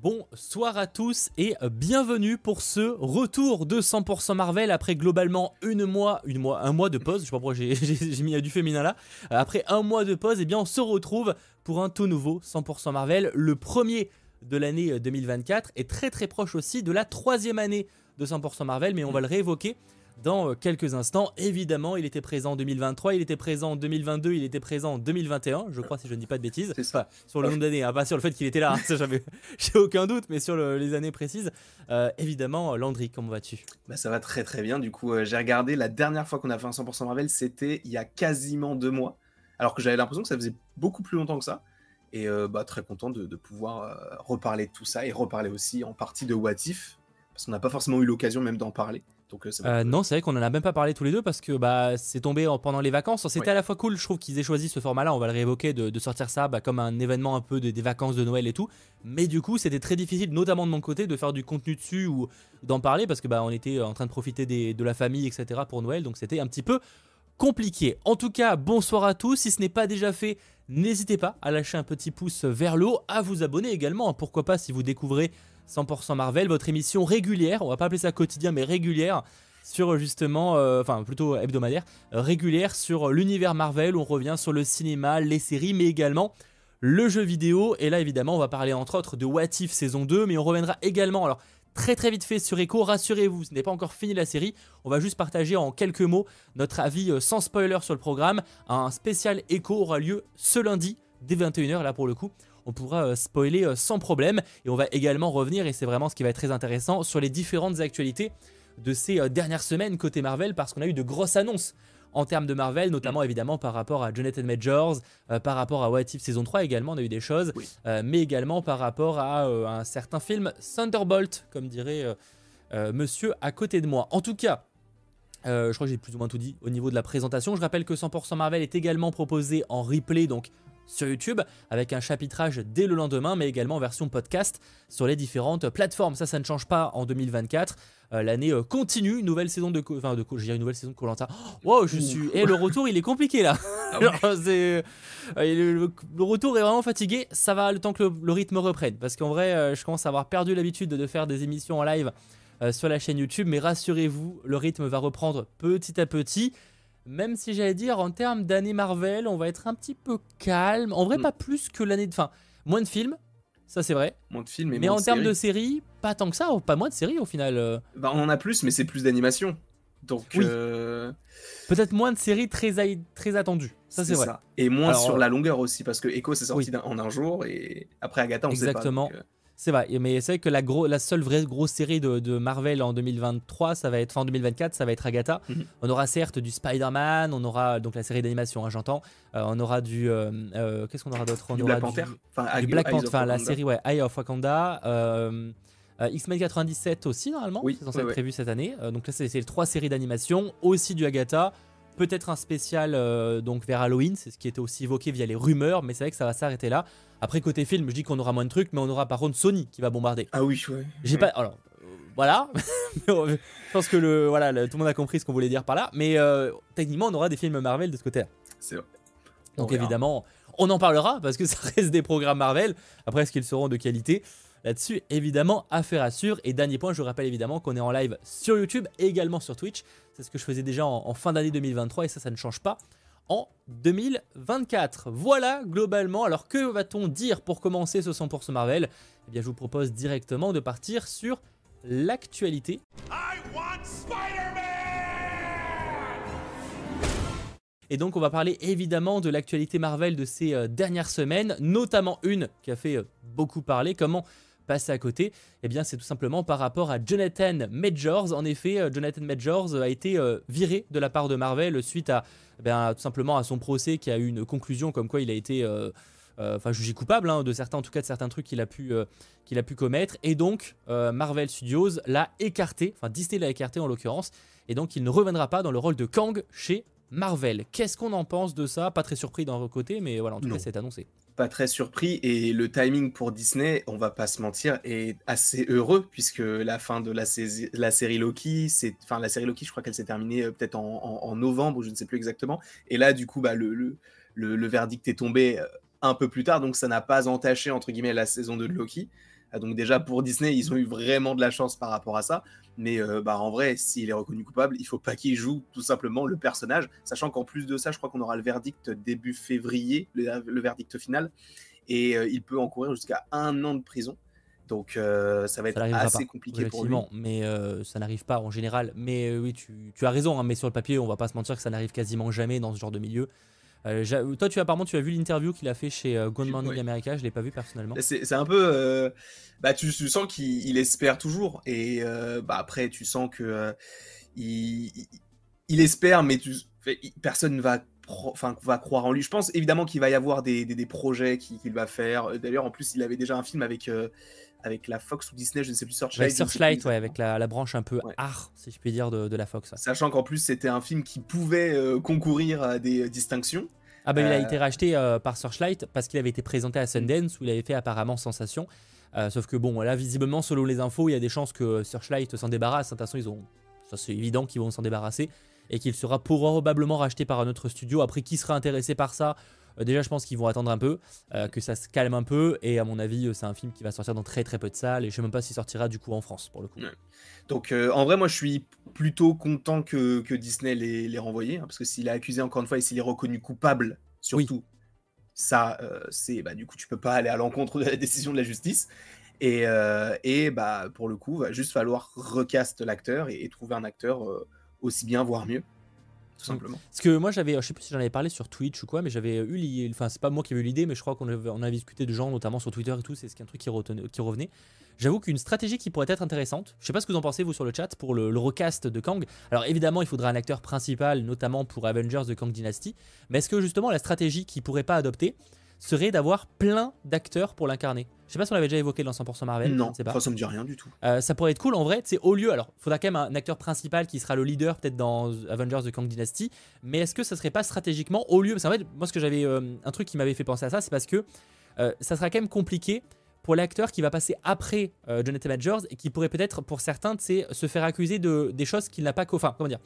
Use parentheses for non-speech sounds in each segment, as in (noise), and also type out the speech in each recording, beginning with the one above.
Bonsoir à tous et bienvenue pour ce retour de 100% Marvel après globalement une mois, un mois de pause. Je sais pas pourquoi j'ai (laughs) mis du féminin là. Après un mois de pause, et eh bien on se retrouve pour un tout nouveau 100% Marvel, le premier de l'année 2024 et très très proche aussi de la troisième année de 100% Marvel, mais on va le réévoquer dans euh, quelques instants. Évidemment, il était présent en 2023, il était présent en 2022, il était présent en 2021, je crois, si je ne dis pas de bêtises. C'est ça. sur le nombre d'années, hein, pas sur le fait qu'il était là, hein, (laughs) j'ai aucun doute, mais sur les années précises. Euh, évidemment, Landry, comment vas-tu? Bah, Ça va très très bien. Du coup, euh, j'ai regardé la dernière fois qu'on a fait un 100% Marvel, c'était il y a quasiment deux mois. Alors que j'avais l'impression que ça faisait beaucoup plus longtemps que ça. Et bah, très content de, de pouvoir reparler de tout ça et reparler aussi en partie de What If, parce qu'on n'a pas forcément eu l'occasion même d'en parler. Euh, euh, non, c'est vrai qu'on en a même pas parlé tous les deux parce que bah, c'est tombé pendant les vacances. C'était à la fois cool, je trouve qu'ils aient choisi ce format-là, on va le réévoquer, de, sortir ça bah, comme un événement un peu des vacances de Noël et tout. Mais du coup, c'était très difficile, notamment de mon côté, de faire du contenu dessus ou d'en parler parce que bah, on était en train de profiter de la famille, etc. pour Noël, donc c'était un petit peu compliqué. En tout cas, bonsoir à tous. Si ce n'est pas déjà fait, n'hésitez pas à lâcher un petit pouce vers le haut, à vous abonner également. Pourquoi pas si vous découvrez 100% Marvel, votre émission régulière, on va pas appeler ça quotidien mais régulière, sur justement, euh, enfin plutôt hebdomadaire, euh, régulière sur l'univers Marvel, on revient sur le cinéma, les séries, mais également le jeu vidéo, et là évidemment on va parler entre autres de What If saison 2, mais on reviendra également, alors très très vite fait sur Echo, rassurez-vous, ce n'est pas encore fini la série, on va juste partager en quelques mots notre avis euh, sans spoiler sur le programme, un spécial Echo aura lieu ce lundi, dès 21h là pour le coup, on pourra euh, spoiler euh, sans problème. Et on va également revenir, et c'est vraiment ce qui va être très intéressant, sur les différentes actualités de ces euh, dernières semaines côté Marvel, parce qu'on a eu de grosses annonces en termes de Marvel, notamment évidemment par rapport à Jonathan Majors, par rapport à What If saison 3 également, on a eu des choses, mais également par rapport à, un certain film Thunderbolt, comme dirait monsieur à côté de moi. En tout cas, je crois que j'ai plus ou moins tout dit au niveau de la présentation. Je rappelle que 100% Marvel est également proposé en replay, donc sur YouTube avec un chapitrage dès le lendemain, mais également en version podcast sur les différentes plateformes. Ça, ça ne change pas en 2024. Euh, l'année euh, continue, nouvelle saison de, enfin de, je une nouvelle saison de Colanta. wow, je suis, et le retour, il est compliqué là. Ah (laughs) euh, le, retour est vraiment fatigué. Ça va le temps que le, rythme reprenne, parce qu'en vrai, je commence à avoir perdu l'habitude de faire des émissions en live sur la chaîne YouTube, mais rassurez-vous, le rythme va reprendre petit à petit. Même si j'allais dire, en termes d'année Marvel, on va être un petit peu calme. En vrai, mm. pas plus que l'année de. Enfin, moins de films, ça c'est vrai. Moins de films, mais, mais en termes de séries, pas tant que ça, pas moins de séries au final. Euh. Bah, on en a plus, mais c'est plus d'animation. Donc. Euh, Peut-être moins de séries très, très attendues. Ça, c'est vrai. Et moins sur la longueur aussi, parce que Echo, c'est sorti en un jour, et après Agatha, on Exactement. sait pas. Exactement. C'est vrai, mais c'est vrai que la, la seule vraie grosse série de, Marvel en 2023, ça va être fin 2024, ça va être Agatha. Mhm. On aura certes du Spider-Man, on aura donc la série d'animation, hein, j'entends. Euh, on aura du euh, euh, qu'est-ce qu'on aura d'autre? On aura Black Panther, enfin, du Black Panther, enfin la série ouais, Eye of Wakanda. X-Men 97 aussi normalement, oui, c'est censé être prévu cette année. donc là c'est les trois séries d'animation, aussi du Agatha peut-être un spécial donc vers Halloween, c'est ce qui était aussi évoqué via les rumeurs, mais c'est vrai que ça va s'arrêter là. Après, côté film, je dis qu'on aura moins de trucs, mais on aura par contre Sony qui va bombarder. Ah oui, ouais. J'ai pas. Alors, euh, voilà. (laughs) je pense que le, voilà, tout le monde a compris ce qu'on voulait dire par là. Mais euh, techniquement, on aura des films Marvel de ce côté-là. C'est vrai. Donc, évidemment, on en parlera parce que (laughs) ça reste des programmes Marvel. Après, est-ce qu'ils seront de qualité? Là-dessus, évidemment, affaire à sûr. Et dernier point, je rappelle évidemment qu'on est en live sur YouTube et également sur Twitch. C'est ce que je faisais déjà en fin d'année 2023 et ça, ça ne change pas en 2024. Voilà globalement, alors que va-t-on dire pour commencer ce 100% Marvel? Eh bien je vous propose directement de partir sur l'actualité. Et donc on va parler évidemment de l'actualité Marvel de ces euh, dernières semaines, notamment une qui a fait euh, beaucoup parler, comment passer à côté Eh bien c'est tout simplement par rapport à Jonathan Majors. En effet, euh, Jonathan Majors a été viré de la part de Marvel suite à eh bien, tout simplement à son procès qui a eu une conclusion comme quoi il a été euh, euh, enfin jugé coupable hein, de certains en tout cas de certains trucs qu'il a pu euh, qu'il a pu commettre. Et donc Marvel Studios l'a écarté enfin Disney l'a écarté en l'occurrence. Et donc il ne reviendra pas dans le rôle de Kang chez Marvel. Qu'est-ce qu'on en pense de ça? Pas très surpris d'un côté, mais voilà, en tout cas, c'est annoncé très surpris et le timing pour Disney, on va pas se mentir, est assez heureux puisque la fin de la, la série Loki, c'est, enfin la série Loki, je crois qu'elle s'est terminée euh, peut-être en, novembre, je ne sais plus exactement. Et là, du coup, bah, le, le, le, verdict est tombé euh, un peu plus tard, donc ça n'a pas entaché entre guillemets la saison 2 de Loki. Ah, donc déjà pour Disney, ils ont eu vraiment de la chance par rapport à ça. Mais euh, bah, en vrai, s'il est reconnu coupable, il faut pas qu'il joue tout simplement le personnage, sachant qu'en plus de ça, je crois qu'on aura le verdict début février, le, verdict final, et euh, il peut encourir jusqu'à un an de prison. Donc ça va être assez compliqué pour lui. Mais ça n'arrive pas en général. Mais oui, tu, tu as raison. Hein, mais sur le papier, on va pas se mentir que ça n'arrive quasiment jamais dans ce genre de milieu. Euh, toi, tu apparemment, tu as vu l'interview qu'il a fait chez euh, Good Morning America. Je l'ai pas vu personnellement. C'est un peu, euh, bah, tu, sens qu'il espère toujours, et bah, après, tu sens que il, il, espère, mais tu, personne ne va enfin va croire en lui. Je pense évidemment qu'il va y avoir des, des, projets qu'il va faire. D'ailleurs, en plus, il avait déjà un film avec avec la Fox ou Disney, je ne sais plus, Searchlight. Avec Searchlight, ouais, avec la, la, branche un peu art, si je puis dire, de, de la Fox. Sachant qu'en plus, c'était un film qui pouvait euh, concourir à des euh, distinctions. Ah ben, il a euh, été racheté par Searchlight parce qu'il avait été présenté à Sundance, où il avait fait apparemment sensation. sauf que bon, là, visiblement, selon les infos, il y a des chances que Searchlight s'en débarrasse. De toute façon, ils ont... ça c'est évident qu'ils vont s'en débarrasser. Et qu'il sera probablement racheté par un autre studio. Après, qui sera intéressé par ça? Déjà, je pense qu'ils vont attendre un peu, euh, que ça se calme un peu. Et à mon avis, euh, c'est un film qui va sortir dans très très peu de salles. Et je sais même pas s'il sortira du coup en France pour le coup. Donc en vrai, moi je suis plutôt content que, Disney l'ait renvoyé. Hein, parce que s'il est accusé encore une fois et s'il est reconnu coupable, surtout, ça, c'est bah, du coup, tu peux pas aller à l'encontre de la décision de la justice. Et, et bah, pour le coup, va juste falloir recast l'acteur et, trouver un acteur aussi bien, voire mieux tout simplement. Parce que moi, j'avais, je sais plus si j'en avais parlé sur Twitch ou quoi, mais j'avais eu, enfin, c'est pas moi qui avais eu l'idée, mais je crois qu'on avait, on avait discuté de gens, notamment sur Twitter et tout, c'est un truc qui, qui revenait. J'avoue qu'une stratégie qui pourrait être intéressante, je sais pas ce que vous en pensez vous sur le chat, pour le, recast de Kang. Alors évidemment, il faudra un acteur principal, notamment pour Avengers de Kang Dynasty, mais est-ce que justement la stratégie qui pourrait pas adopter serait d'avoir plein d'acteurs pour l'incarner. Je sais pas si on l'avait déjà évoqué dans 100% Marvel. Non, pas. ça me dit rien du tout. Euh, ça pourrait être cool en vrai. C'est au lieu. Alors, il faudra quand même un acteur principal qui sera le leader peut-être dans Avengers de Kang Dynasty. Mais est-ce que ça serait pas stratégiquement au lieu? Parce qu'en fait, moi, ce que j'avais, euh, un truc qui m'avait fait penser à ça, c'est parce que euh, ça sera quand même compliqué pour l'acteur qui va passer après Jonathan Majors et qui pourrait peut-être, pour certains, se faire accuser de des choses qu'il n'a pas. Enfin, comment dire?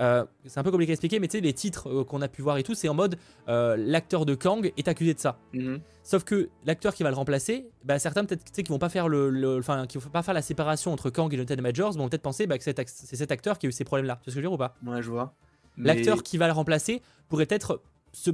Euh, c'est un peu compliqué à expliquer, mais tu sais, les titres euh, qu'on a pu voir et tout, c'est en mode euh, l'acteur de Kang est accusé de ça. Mhm. Sauf que l'acteur qui va le remplacer, bah, certains peut-être qui vont pas faire le, enfin, qui vont pas faire la séparation entre Kang et Jonathan Majors, vont peut-être penser bah, que c'est cet acteur qui a eu ces problèmes-là. Tu vois ce que je veux dire ou pas? Ouais, je vois. L'acteur qui va le remplacer pourrait être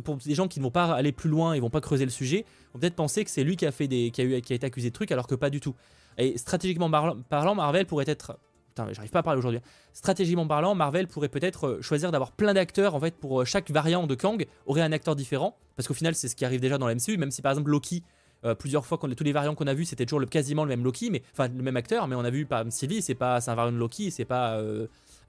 pour des gens qui ne vont pas aller plus loin, ils vont pas creuser le sujet, vont peut-être penser que c'est lui qui a fait des, qui a, eu, qui a été accusé de trucs, alors que pas du tout. Et stratégiquement parlant, Marvel pourrait être j'arrive pas à parler aujourd'hui. Stratégiquement parlant, Marvel pourrait peut-être euh, choisir d'avoir plein d'acteurs en fait pour euh, chaque variant de Kang aurait un acteur différent parce qu'au final c'est ce qui arrive déjà dans la MCU même si par exemple Loki euh, plusieurs fois tous les variants qu'on a vus c'était toujours quasiment le même Loki mais enfin le même acteur mais on a vu par Sylvie c'est pas un variant de Loki c'est pas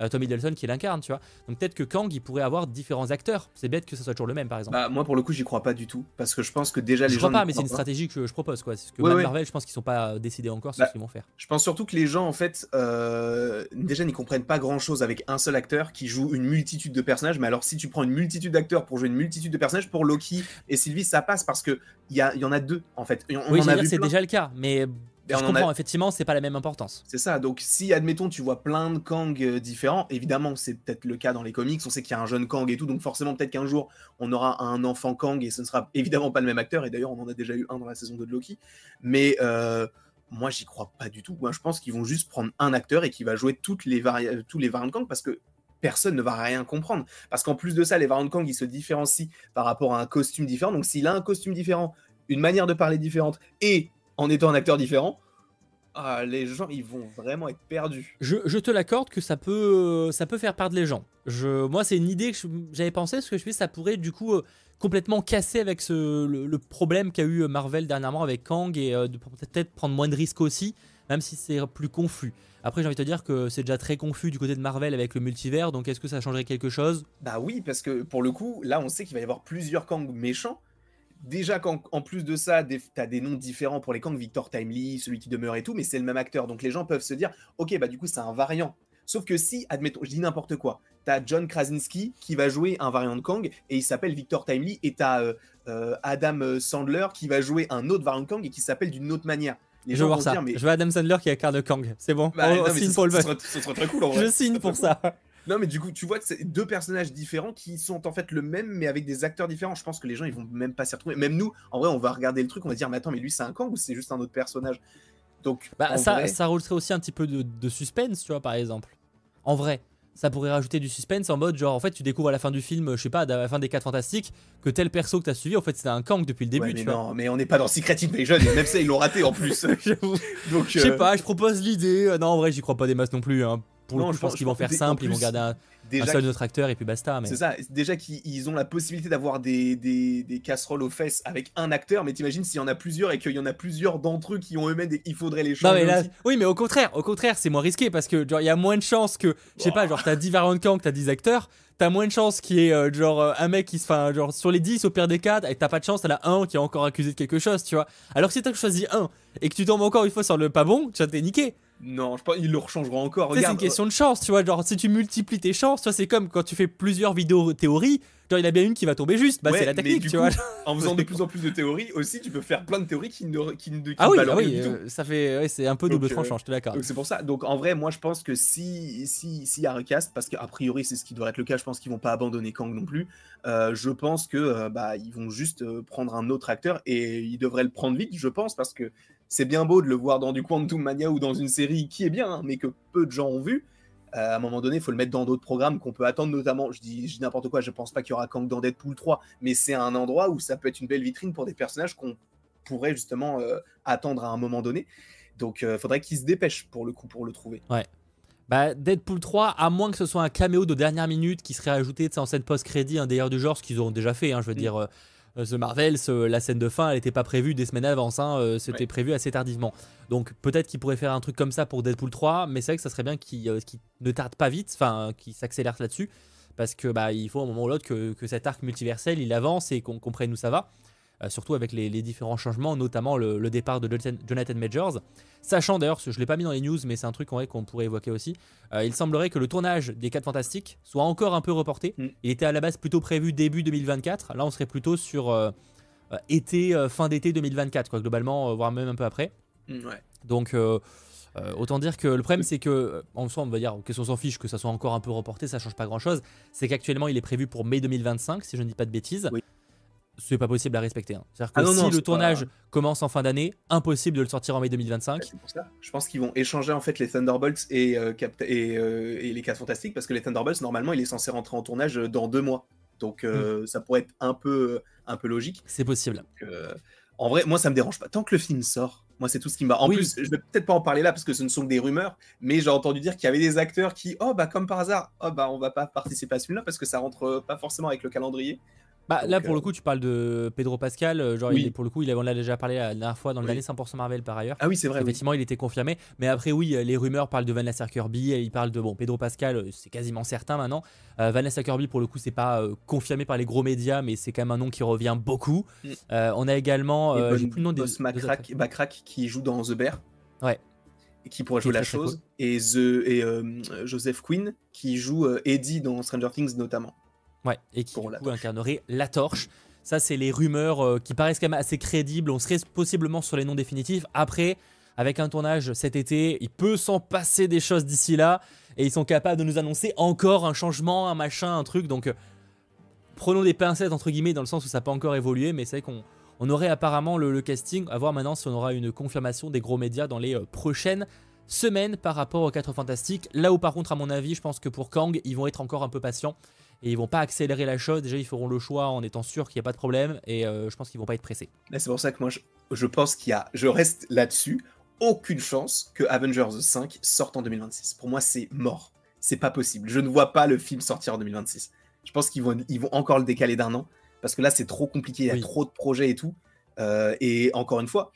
Tommy Delson qui l'incarne, tu vois. Donc peut-être que Kang, il pourrait avoir différents acteurs. C'est bête que ce soit toujours le même, par exemple. Bah, moi, pour le coup, j'y crois pas du tout. Parce que je pense que déjà les je gens. crois pas, mais c'est une stratégie que je propose, quoi. Parce que Marvel, je pense qu'ils sont pas décidés encore sur bah, ce qu'ils vont faire. Je pense surtout que les gens, en fait, euh, déjà n'y comprennent pas grand chose avec un seul acteur qui joue une multitude de personnages. Mais alors, si tu prends une multitude d'acteurs pour jouer une multitude de personnages, pour Loki et Sylvie, ça passe parce que il y, y, en a deux, en fait. oui, c'est déjà le cas, mais je comprends, effectivement, c'est pas la même importance. C'est ça. Donc, si, admettons, tu vois plein de Kang euh, différents, évidemment, c'est peut-être le cas dans les comics. On sait qu'il y a un jeune Kang et tout. Donc, forcément, peut-être qu'un jour, on aura un enfant Kang et ce ne sera évidemment pas le même acteur. Et d'ailleurs, on en a déjà eu un dans la saison 2 de Loki. Mais euh, moi, j'y crois pas du tout. Moi, je pense qu'ils vont juste prendre un acteur et qui va jouer toutes les tous les variants de Kang parce que personne ne va rien comprendre. Parce qu'en plus de ça, les variants de Kang, ils se différencient par rapport à un costume différent. Donc, s'il a un costume différent, une manière de parler différente et en étant un acteur différent, ah, les gens, ils vont vraiment être perdus. Je, te l'accorde que ça peut, ça peut faire perdre les gens. Je, moi, c'est une idée que j'avais pensé, parce que je me ça pourrait du coup euh, complètement casser avec ce, le, problème qu'a eu euh, Marvel dernièrement avec Kang et euh, de peut-être prendre moins de risques aussi, même si c'est plus confus. Après, j'ai envie de te dire que c'est déjà très confus du côté de Marvel avec le multivers, donc est-ce que ça changerait quelque chose? Bah oui, parce que pour le coup, là, on sait qu'il va y avoir plusieurs Kang méchants déjà qu'en plus de ça, tu as des noms différents pour les Kang, Victor Timely, celui qui demeure et tout, mais c'est le même acteur. Donc les gens peuvent se dire, ok, bah du coup c'est un variant. Sauf que si, admettons, je dis n'importe quoi, tu as John Krasinski qui va jouer un variant de Kang et il s'appelle Victor Timely, et tu as euh, euh, Adam Sandler qui va jouer un autre variant de Kang et qui s'appelle d'une autre manière. Les je veux voir ça. je veux Adam Sandler qui incarne Kang, c'est bon. Bah, signe pour le ce serait, très cool en vrai. Je signe pour ça. Non, mais du coup, tu vois, c'est deux personnages différents qui sont en fait le même, mais avec des acteurs différents. Je pense que les gens, ils vont même pas s'y retrouver. Même nous, en vrai, on va regarder le truc, on va dire, mais attends, mais lui, c'est un Kang ou c'est juste un autre personnage? Donc, Bah, ça, vrai- ça rajouterait aussi un petit peu de, de suspense, tu vois, par exemple. En vrai, ça pourrait rajouter du suspense en mode genre, en fait, tu découvres à la fin du film, je sais pas, à la fin des 4 Fantastiques, que tel perso que t'as suivi, en fait, c'était un Kang depuis le début, Ouais, mais tu vois. non, mais on n'est pas dans Secret Invasion, même ça, ils l'ont raté en plus. (laughs) Donc, Je sais euh, pas, je propose l'idée. Euh, Non, en vrai, j'y crois pas des masses non plus. hein. Pour le Non, coup, je pense pense- qu'ils vont faire simple, ils vont garder un, un seul autre acteur et puis basta. Mais... c'est ça. Déjà qu'ils ils ont la possibilité d'avoir des, des, des casseroles aux fesses avec un acteur, mais t'imagines s'il y en a plusieurs et qu'il y en a plusieurs d'entre eux qui ont eux-mêmes des... Il faudrait les Non changer mais là, aussi. oui mais au contraire, au contraire c'est moins risqué parce que genre il y a moins de chances que, je sais pas, genre t'as 10 variants de Kang, t'as 10 acteurs, t'as moins de chances qu'il y ait euh, genre euh, un mec qui se fait, genre sur les 10 au pire des cas, et t'as pas de chance, t'en as un qui est encore accusé de quelque chose, tu vois. Alors que si t'as choisi un et que tu tombes encore une fois sur le pas bon, tu t'es niqué. Non, je pense qu'ils le rechangeront encore. C'est une Regarde, euh, question de chance, tu vois, genre si tu multiplies tes chances, tu vois, c'est comme quand tu fais plusieurs vidéos théories, genre il y en a bien une qui va tomber juste, bah Ouais, c'est la technique, tu coup, vois. en faisant de (laughs) plus en plus de théories aussi, tu peux faire plein de théories qui ne qui ne qui Ah oui, ah oui, euh, ça fait, ouais, c'est un peu double euh, tranchant, je te d'accord. Donc c'est pour ça. Donc en vrai, moi je pense que si si s'il y a recast, parce qu'a priori c'est ce qui devrait être le cas, je pense qu'ils vont pas abandonner Kang non plus. euh, je pense que bah ils vont juste prendre un autre acteur et ils devraient le prendre vite, je pense, parce que c'est bien beau de le voir dans du Quantum Mania ou dans une série qui est bien, hein, mais que peu de gens ont vu. Euh, à un moment donné, il faut le mettre dans d'autres programmes qu'on peut attendre, notamment. Je dis, je dis n'importe quoi, je pense pas qu'il y aura Kang dans Deadpool 3, mais c'est un endroit où ça peut être une belle vitrine pour des personnages qu'on pourrait justement euh, attendre à un moment donné. Donc, il faudrait qu'ils se dépêchent pour le coup pour le trouver. Bah, Deadpool 3, à moins que ce soit un caméo de dernière minute qui serait ajouté en scène post-crédit, un d'ailleurs du genre, ce qu'ils ont déjà fait. hein, je veux Mm. dire, euh, euh, The Marvels, euh, la scène de fin, elle n'était pas prévue des semaines avant, hein, euh, c'était Ouais. prévu assez tardivement. Donc peut-être qu'ils pourraient faire un truc comme ça pour Deadpool 3, mais c'est vrai que ça serait bien qu'ils euh, ne tardent pas vite, enfin, qu'ils s'accélèrent là-dessus, parce que bah, il faut à un moment ou l'autre que, que cet arc multiversel il avance et qu'on comprenne où ça va. Euh, surtout avec les, les différents changements, notamment le, le départ de Jonathan, Majors. Sachant d'ailleurs, je ne l'ai pas mis dans les news, mais c'est un truc qu'on pourrait évoquer aussi. Euh, il semblerait que le tournage des 4 Fantastiques soit encore un peu reporté. Mm. Il était à la base plutôt prévu début 2024. Là, on serait plutôt sur euh, été, fin d'été 2024, quoi, globalement, voire même un peu après. Mm, Ouais. Donc, euh, autant dire que le problème, c'est que, en soi, on va dire, qu'est-ce qu'on s'en fiche, que ça soit encore un peu reporté, ça change pas grand-chose. C'est qu'actuellement, il est prévu pour mai 2025, si je ne dis pas de bêtises. Oui. C'est pas possible à respecter. hein. C'est-à-dire que Ah non, si non, le pas- tournage commence en fin d'année, impossible de le sortir en mai 2025. C'est pour ça. Je pense qu'ils vont échanger en fait les Thunderbolts et, euh, et, euh, et les 4 Fantastiques parce que les Thunderbolts normalement il est censé rentrer en tournage euh, dans deux mois. Donc Mm. euh, ça pourrait être un peu, un peu logique. C'est possible. Donc, en vrai, moi ça me dérange pas. Tant que le film sort, moi c'est tout ce qui me va. En Oui. plus, je vais peut-être pas en parler là parce que ce ne sont que des rumeurs, mais j'ai entendu dire qu'il y avait des acteurs qui, oh bah comme par hasard, oh bah on va pas participer à ce film-là parce que ça rentre pas forcément avec le calendrier. Bah, Donc, là, pour euh, le coup, tu parles de Pedro Pascal. euh, Genre, Oui. il est- pour le coup, il, on l'a déjà parlé la dernière fois dans le Oui. dernier 100% Marvel par ailleurs. Ah oui, c'est vrai. oui. Effectivement, il était confirmé. Mais après, oui, euh, les rumeurs parlent de Vanessa Kirby. et Ils parlent de bon, Pedro Pascal, euh, c'est quasiment certain maintenant. Euh, Vanessa Kirby, pour le coup, c'est pas euh, confirmé par les gros médias, mais c'est quand même un nom qui revient beaucoup. Mm. Euh, on a également. Et euh, Bon- J'ai plus le nom des. Boss deux Macrack, acteurs. Backrack qui joue dans The Bear. Ouais. Et qui pourrait jouer la chose. Et, The, et euh, Joseph Quinn qui joue euh, Eddie dans Stranger Things notamment. Ouais, et qui Pour du coup, torche. incarnerait la torche. Ça, c'est les rumeurs euh, qui paraissent quand même assez crédibles. On serait possiblement sur les noms définitifs. Après, avec un tournage cet été, il peut s'en passer des choses d'ici là. Et ils sont capables de nous annoncer encore un changement, un machin, un truc. Donc, euh, prenons des pincettes, entre guillemets, dans le sens où ça peut encore évoluer. Mais c'est vrai qu'on on aurait apparemment le, le casting. À voir maintenant si on aura une confirmation des gros médias dans les euh, prochaines semaines par rapport aux 4 Fantastiques. Là où, par contre, à mon avis, je pense que pour Kang, ils vont être encore un peu patients et ils vont pas accélérer la chose. Déjà, ils feront le choix en étant sûrs qu'il n'y a pas de problème et euh, je pense qu'ils vont pas être pressés. C'est pour ça que moi, je, je pense qu'il y a. Je reste là-dessus. Aucune chance que Avengers 5 sorte en 2026. Pour moi, c'est mort. C'est pas possible. Je ne vois pas le film sortir en 2026. Je pense qu'ils vont, ils vont encore le décaler d'un an. Parce que là, c'est trop compliqué. Il y a Oui. trop de projets et tout. Euh, et encore une fois,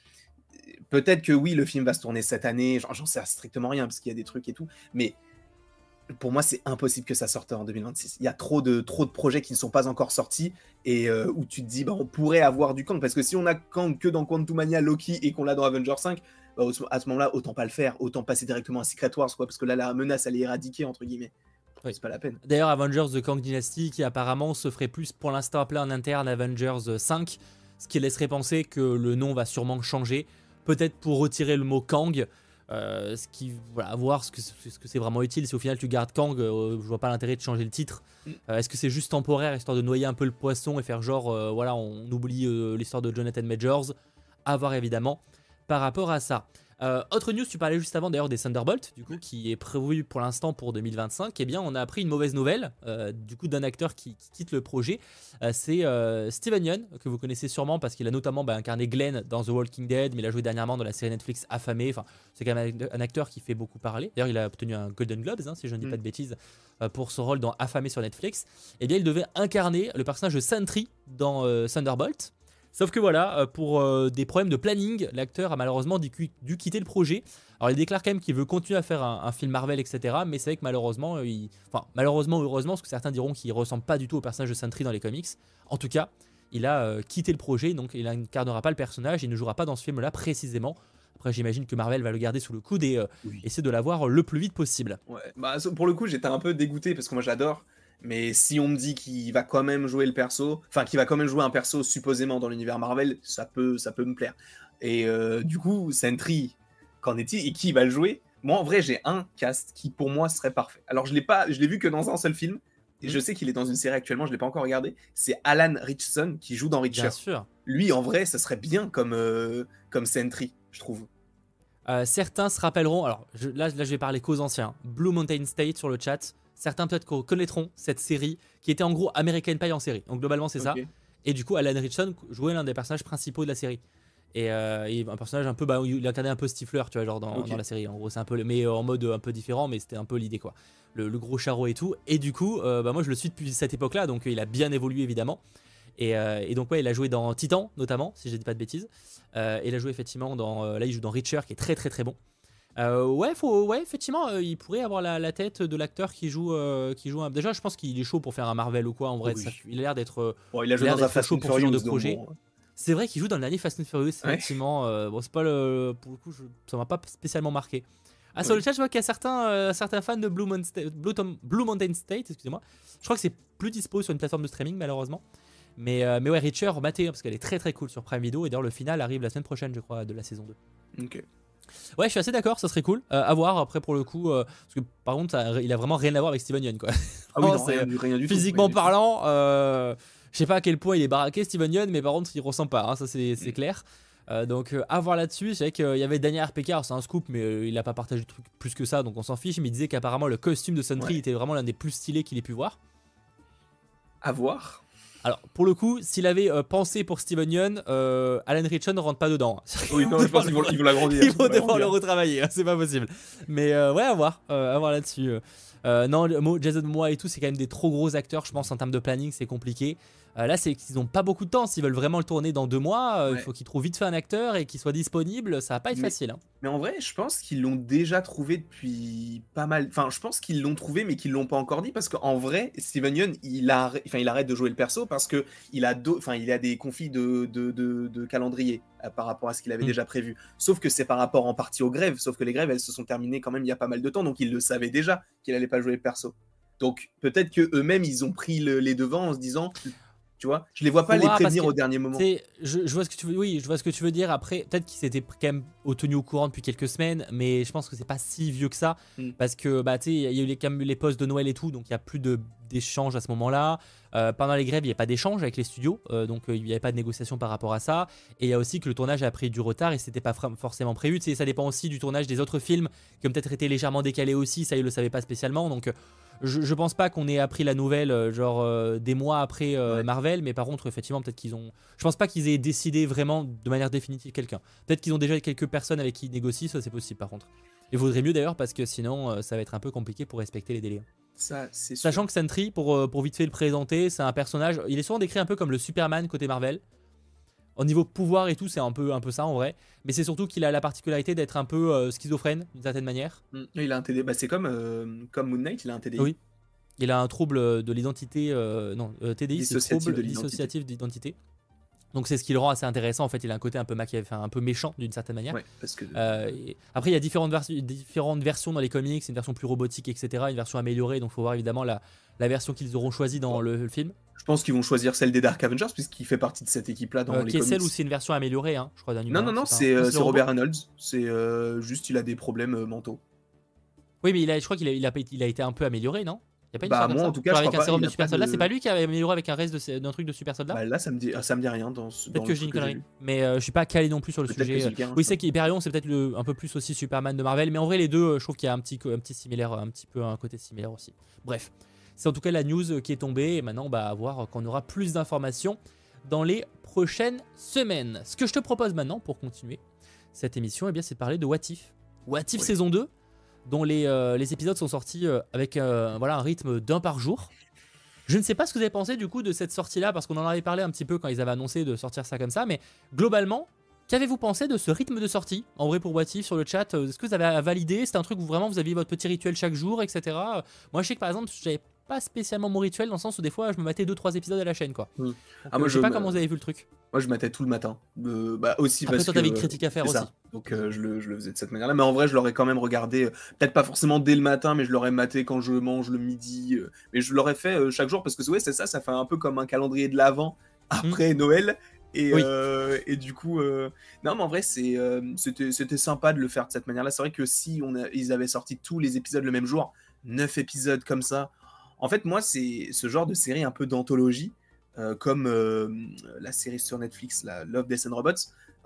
peut-être que oui, le film va se tourner cette année. J'en sais strictement rien parce qu'il y a des trucs et tout. Mais pour moi, c'est impossible que ça sorte en 2026. Il y a trop de, trop de projets qui ne sont pas encore sortis et euh, où tu te dis, bah, on pourrait avoir du Kang. Parce que si on a Kang que dans Quantumania, Loki et qu'on l'a dans Avengers 5, bah, à ce moment-là, autant pas le faire. Autant passer directement à Secret Wars, quoi, parce que là, la menace, elle est éradiquée, entre guillemets. Oui. C'est pas la peine. D'ailleurs, Avengers The Kang Dynasty qui apparemment se ferait plus pour l'instant appeler en interne Avengers 5, ce qui laisserait penser que le nom va sûrement changer. Peut-être pour retirer le mot Kang. Euh, ce qui, voilà, voir ce que, ce que c'est vraiment utile. Si au final tu gardes Kang, euh, je vois pas l'intérêt de changer le titre. Mm. Euh, Est-ce que c'est juste temporaire, histoire de noyer un peu le poisson et faire genre, voilà, on oublie l'histoire de Jonathan Majors? À voir évidemment par rapport à ça. Euh, autre news, tu parlais juste avant d'ailleurs des Thunderbolts, du coup, qui est prévu pour l'instant pour 2025. Eh bien, on a appris une mauvaise nouvelle, euh, du coup, d'un acteur qui, quitte le projet. Euh, c'est Steven Yeun, que vous connaissez sûrement parce qu'il a notamment bah, incarné Glenn dans The Walking Dead, mais il a joué dernièrement dans la série Netflix Affamé. Enfin, c'est quand même un acteur qui fait beaucoup parler. D'ailleurs, il a obtenu un Golden Globes, hein, si je ne dis pas mm. de bêtises, pour son rôle dans Affamé sur Netflix. Eh bien, il devait incarner le personnage de Sentry dans Thunderbolt. Sauf que voilà, euh, pour euh, des problèmes de planning, l'acteur a malheureusement dû, quitter le projet. Alors il déclare quand même qu'il veut continuer à faire un, film Marvel, etc. Mais c'est vrai que malheureusement, euh, il... enfin malheureusement ou heureusement, parce que certains diront qu'il ressemble pas du tout au personnage de Sentry dans les comics. En tout cas, il a quitté le projet, donc il n'incarnera pas le personnage, il ne jouera pas dans ce film-là précisément. Après, j'imagine que Marvel va le garder sous le coude et essayer de l'avoir le plus vite possible. Ouais, bah, pour le coup, j'étais un peu dégoûté parce que moi j'adore mais si on me dit qu'il va quand même jouer le perso, enfin qu'il va quand même jouer un perso supposément dans l'univers Marvel, ça peut, ça peut me plaire. Et euh, du coup, Sentry, qu'en est-il et qui va le jouer? Moi, en vrai, j'ai un cast qui pour moi serait parfait. Alors, je l'ai pas, je l'ai vu que dans un seul film. Et je mm. sais qu'il est dans une série actuellement, je l'ai pas encore regardé. C'est Alan Richson qui joue dans Richard. Bien sûr. Lui, en vrai, ça serait bien comme, euh, comme Sentry, je trouve. Euh, certains se rappelleront, alors là, là je vais parler qu'aux anciens, Blue Mountain State sur le chat, certains peut-être connaîtront cette série qui était en gros American Pie en série. Donc globalement c'est ça. Et du coup Alan Richardson jouait l'un des personnages principaux de la série. Et, euh, un personnage un peu, bah, il incarnait un peu Stifler, tu vois, genre dans, la série. En gros, c'est un peu, mais en mode un peu différent, mais c'était un peu l'idée, quoi. Le, gros charreau et tout. Et du coup, euh, bah, moi, je le suis depuis cette époque-là, donc il a bien évolué, évidemment. Et, euh, donc, ouais, il a joué dans Titan, notamment, si je dis pas de bêtises. et il a joué effectivement dans, là, il joue dans Richer, qui est très, très, très bon. Euh, ouais, faut, ouais, effectivement, euh, il pourrait avoir la, tête de l'acteur qui joue, euh, qui joue. Un... Déjà, je pense qu'il est chaud pour faire un Marvel ou quoi. En vrai, il a l'air d'être. Bon, il a joué dans un Fast Furious de projet. C'est vrai qu'il joue dans le dernier Fast and Furious. Effectivement, bon, c'est pas le. Pour le coup, ça m'a pas spécialement marqué. Ah, sur le chat, je vois qu'il y a certains, certains fans de Blue, Blue, Mountain State, excusez-moi. Je crois que c'est plus dispo sur une plateforme de streaming, malheureusement. Mais, mais ouais, Richer, matez, parce qu'elle est très très cool sur Prime Video. Et d'ailleurs, le final arrive la semaine prochaine, je crois, de la saison 2. Ok. Ouais, je suis assez d'accord, ça serait cool. Euh, à voir après pour le coup, euh, parce que par contre, il a vraiment rien à voir avec Steven Yeun quoi. (laughs) Ah oui, non, rien, du Physiquement parlant, euh, je sais pas à quel point il est baraqué Steven Yeun, mais par contre, il ressent pas, hein, ça c'est mm. clair. donc à voir là-dessus, c'est qu'il y avait Daniel RPK, c'est un scoop, mais il a pas partagé le truc plus que ça, donc on s'en fiche. Mais il disait qu'apparemment le costume de Sentry était vraiment l'un des plus stylés qu'il ait pu voir. À voir. Alors, pour le coup, s'il avait euh, pensé pour Steven Yeun, euh, Alan Richardson ne rentre pas dedans. Oui, non, je pense (laughs) qu'ils vont, l'agrandir. Ils vont devoir le retravailler, hein, c'est pas possible. Mais euh, ouais, à voir, à voir là-dessus. non, Jason Momoa et tout, c'est quand même des trop gros acteurs, je pense, en termes de planning, c'est compliqué. Euh, là, c'est qu'ils n'ont pas beaucoup de temps. S'ils veulent vraiment le tourner dans deux mois, euh, il faut qu'ils trouvent vite fait un acteur et qu'il soit disponible. Ça va pas être facile. Hein. Mais en vrai, je pense qu'ils l'ont déjà trouvé depuis pas mal. Enfin, je pense qu'ils l'ont trouvé, mais qu'ils l'ont pas encore dit parce qu'en vrai, Steven Yeun, il, enfin, il arrête de jouer le perso parce que il a, enfin, il a des conflits de, de, de, calendrier euh, par rapport à ce qu'il avait mm. déjà prévu. Sauf que c'est par rapport en partie aux grèves. Sauf que les grèves, elles se sont terminées quand même il y a pas mal de temps, donc il le savait déjà qu'il allait pas jouer le perso. Donc peut-être que eux-mêmes ils ont pris les devants en se disant tu vois, je les vois pas les prévenir au dernier moment. Je, vois ce que tu veux, oui, je vois ce que tu veux dire. Après, peut-être qu'ils s'étaient quand même tenu au courant depuis quelques semaines, mais je pense que c'est pas si vieux que ça, hmm. parce que bah tu sais, il y a eu les, quand même les postes de Noël et tout, donc il y a plus d'échanges à ce moment-là. Euh, pendant les grèves, il n'y a pas d'échange avec les studios, euh, donc euh, il n'y avait pas de négociation par rapport à ça. Et il y a aussi que le tournage a pris du retard et c'était pas forcément prévu. Tu sais, ça dépend aussi du tournage des autres films qui ont peut-être été légèrement décalés aussi. Ça, ils le savaient pas spécialement, donc je, pense pas qu'on ait appris la nouvelle euh, genre euh, des mois après euh, Marvel, mais par contre effectivement peut-être qu'ils ont. Je pense pas qu'ils aient décidé vraiment de manière définitive quelqu'un. Peut-être qu'ils ont déjà quelques personnes avec qui ils négocient, ça c'est possible par contre. Il vaudrait mieux d'ailleurs parce que sinon ça va être un peu compliqué pour respecter les délais. Ça, Sachant que Sentry, pour, pour vite fait le présenter, c'est un personnage. Il est souvent décrit un peu comme le Superman côté Marvel. Au niveau pouvoir et tout, c'est un peu, un peu ça en vrai. Mais c'est surtout qu'il a la particularité d'être un peu euh, schizophrène d'une certaine manière. Mm. Il a un TD, bah, c'est comme, euh, comme Moon Knight, il a un TDI. Oui. Il a un trouble de l'identité, euh, non, TDI, c'est trouble dissociatif d'identité. Donc c'est ce qui le rend assez intéressant. En fait, il a un côté un peu enfin, un peu méchant d'une certaine manière. Ouais, parce que... après, il y a différentes, différentes versions dans les comics, une version plus robotique, etc., une version améliorée. Donc, il faut voir évidemment la, la version qu'ils auront choisie dans le, film. Je pense qu'ils vont choisir celle des Dark Avengers puisqu'il fait partie de cette équipe-là dans euh, les qui est celle où c'est une version améliorée, hein, je crois. Non, non, non, c'est euh, Robert Reynolds. C'est euh, juste il a des problèmes mentaux. Oui, mais il a, je crois qu'il a, il a, il a, été un peu amélioré, non? Y a pas une Bah, moi, ça en tout cas, Genre je avec crois un sérum de super soldat, de- c'est pas lui qui avait amélioré avec un reste d'un truc de super soldat Bah, là, ça me dit, ça me dit rien dans ce. Peut-être que dis une j'ai connerie, mais euh, je suis pas calé non plus sur le sujet. hein, oui, c'est qu'Hyperion, c'est peut-être le- un peu plus aussi Superman de Marvel, mais en vrai, les deux, euh, je trouve qu'il y a un petit, un petit similaire, un petit peu un côté similaire aussi. Bref, c'est en tout cas la news euh, qui est tombée, et maintenant, bah, à voir euh, qu'on aura plus d'informations dans les prochaines semaines. Ce que je te propose maintenant pour continuer cette émission, eh bien, c'est de parler de What If. What If Oui. saison 2, dont les, euh, les épisodes sont sortis euh, avec euh, voilà, un rythme d'un par jour. Je ne sais pas ce que vous avez pensé du coup de cette sortie-là, parce qu'on en avait parlé un petit peu quand ils avaient annoncé de sortir ça comme ça, mais globalement, qu'avez-vous pensé de ce rythme de sortie En vrai, pour What If, sur le chat, est-ce que vous avez validé C'est un truc où vraiment vous aviez votre petit rituel chaque jour, etc. Moi, je sais que par exemple, j'avais pas spécialement mon rituel dans le sens où des fois, je me matais 2-3 épisodes à la chaîne, quoi. Hmm. Donc, Ah, moi, euh, je sais pas me- comment vous avez vu le truc. Moi, je matais tout le matin. Euh, bah, aussi Après, parce toi, que. t'avais critique à faire aussi. ça. Donc, euh, je, le, je le faisais de cette manière-là. Mais en vrai, je l'aurais quand même regardé. euh, Peut-être pas forcément dès le matin, mais je l'aurais maté quand je mange le midi. mais je l'aurais fait chaque jour parce que, ouais, c'est ça. Ça fait un peu comme un calendrier de l'avant (laughs) après Noël. Et, Oui. euh, et du coup, euh, non, mais en vrai, c'est, euh, c'était, c'était sympa de le faire de cette manière-là. C'est vrai que si on a- ils avaient sorti tous les épisodes le même jour, 9 épisodes comme ça, en fait, moi, c'est ce genre de série un peu d'anthologie, euh, comme euh, la série sur Netflix, la Love, Death and Robots.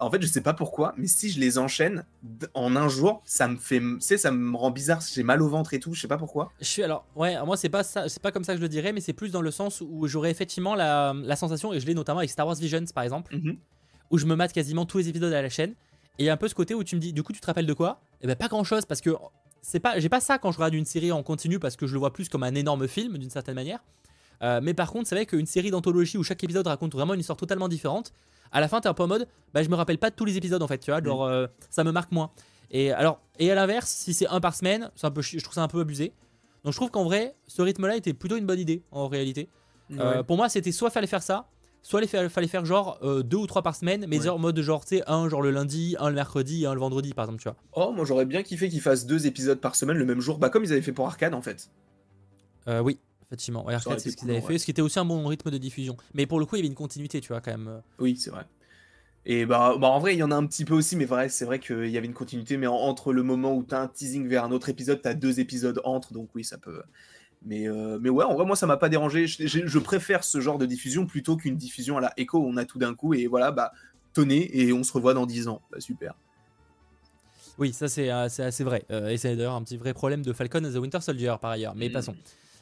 En fait, je sais pas pourquoi, mais si je les enchaîne en un jour, ça me fait, sais, ça me rend bizarre. J'ai mal au ventre et tout. Je sais pas pourquoi. Je suis alors, ouais, moi c'est pas ça, c'est pas comme ça que je le dirais, mais c'est plus dans le sens où j'aurais effectivement la, la sensation, et je l'ai notamment avec Star Wars Visions par exemple, Mhm. où je me mate quasiment tous les épisodes à la chaîne, et il y a un peu ce côté où tu me dis, du coup tu te rappelles de quoi? Eh ben pas grand chose, parce que c'est pas, j'ai pas ça quand je regarde une série en continu, parce que je le vois plus comme un énorme film d'une certaine manière. Euh, mais par contre, c'est vrai qu'une série d'anthologie où chaque épisode raconte vraiment une histoire totalement différente, à la fin t'es un peu en mode, bah je me rappelle pas de tous les épisodes en fait, tu vois, genre euh, ça me marque moins. Et alors, et à l'inverse, si c'est un par semaine, c'est un peu, je trouve ça un peu abusé. Donc je trouve qu'en vrai, ce rythme-là était plutôt une bonne idée en réalité. Euh, Ouais. pour moi, c'était soit fallait faire ça, soit il fallait faire genre euh, deux ou trois par semaine, mais Ouais. genre en mode genre tu sais un genre le lundi, un le mercredi, et un le vendredi par exemple, tu vois. Oh, moi j'aurais bien kiffé qu'ils fassent deux épisodes par semaine le même jour, bah comme ils avaient fait pour Arcade en fait. Euh, oui, effectivement. Ouais, Arcade, c'est ce qu'ils cool, avaient ouais. fait, ce qui était aussi un bon rythme de diffusion. Mais pour le coup, il y avait une continuité, tu vois quand même. euh. Oui, c'est vrai. Et bah, bah, en vrai, il y en a un petit peu aussi, mais vrai, c'est vrai qu'il y avait une continuité, mais en- entre le moment où t'as un teasing vers un autre épisode, t'as deux épisodes entre, donc oui, ça peut. Mais, euh, mais ouais, en vrai, moi, ça m'a pas dérangé. Je, je- je préfère ce genre de diffusion plutôt qu'une diffusion à la Echo où on a tout d'un coup, et voilà, bah, tenez, et on se revoit dans 10 ans. Bah, super. Oui, ça c'est euh, assez vrai. Euh, et c'est d'ailleurs un petit vrai problème de Falcon and the Winter Soldier par ailleurs. Mais Mm. passons.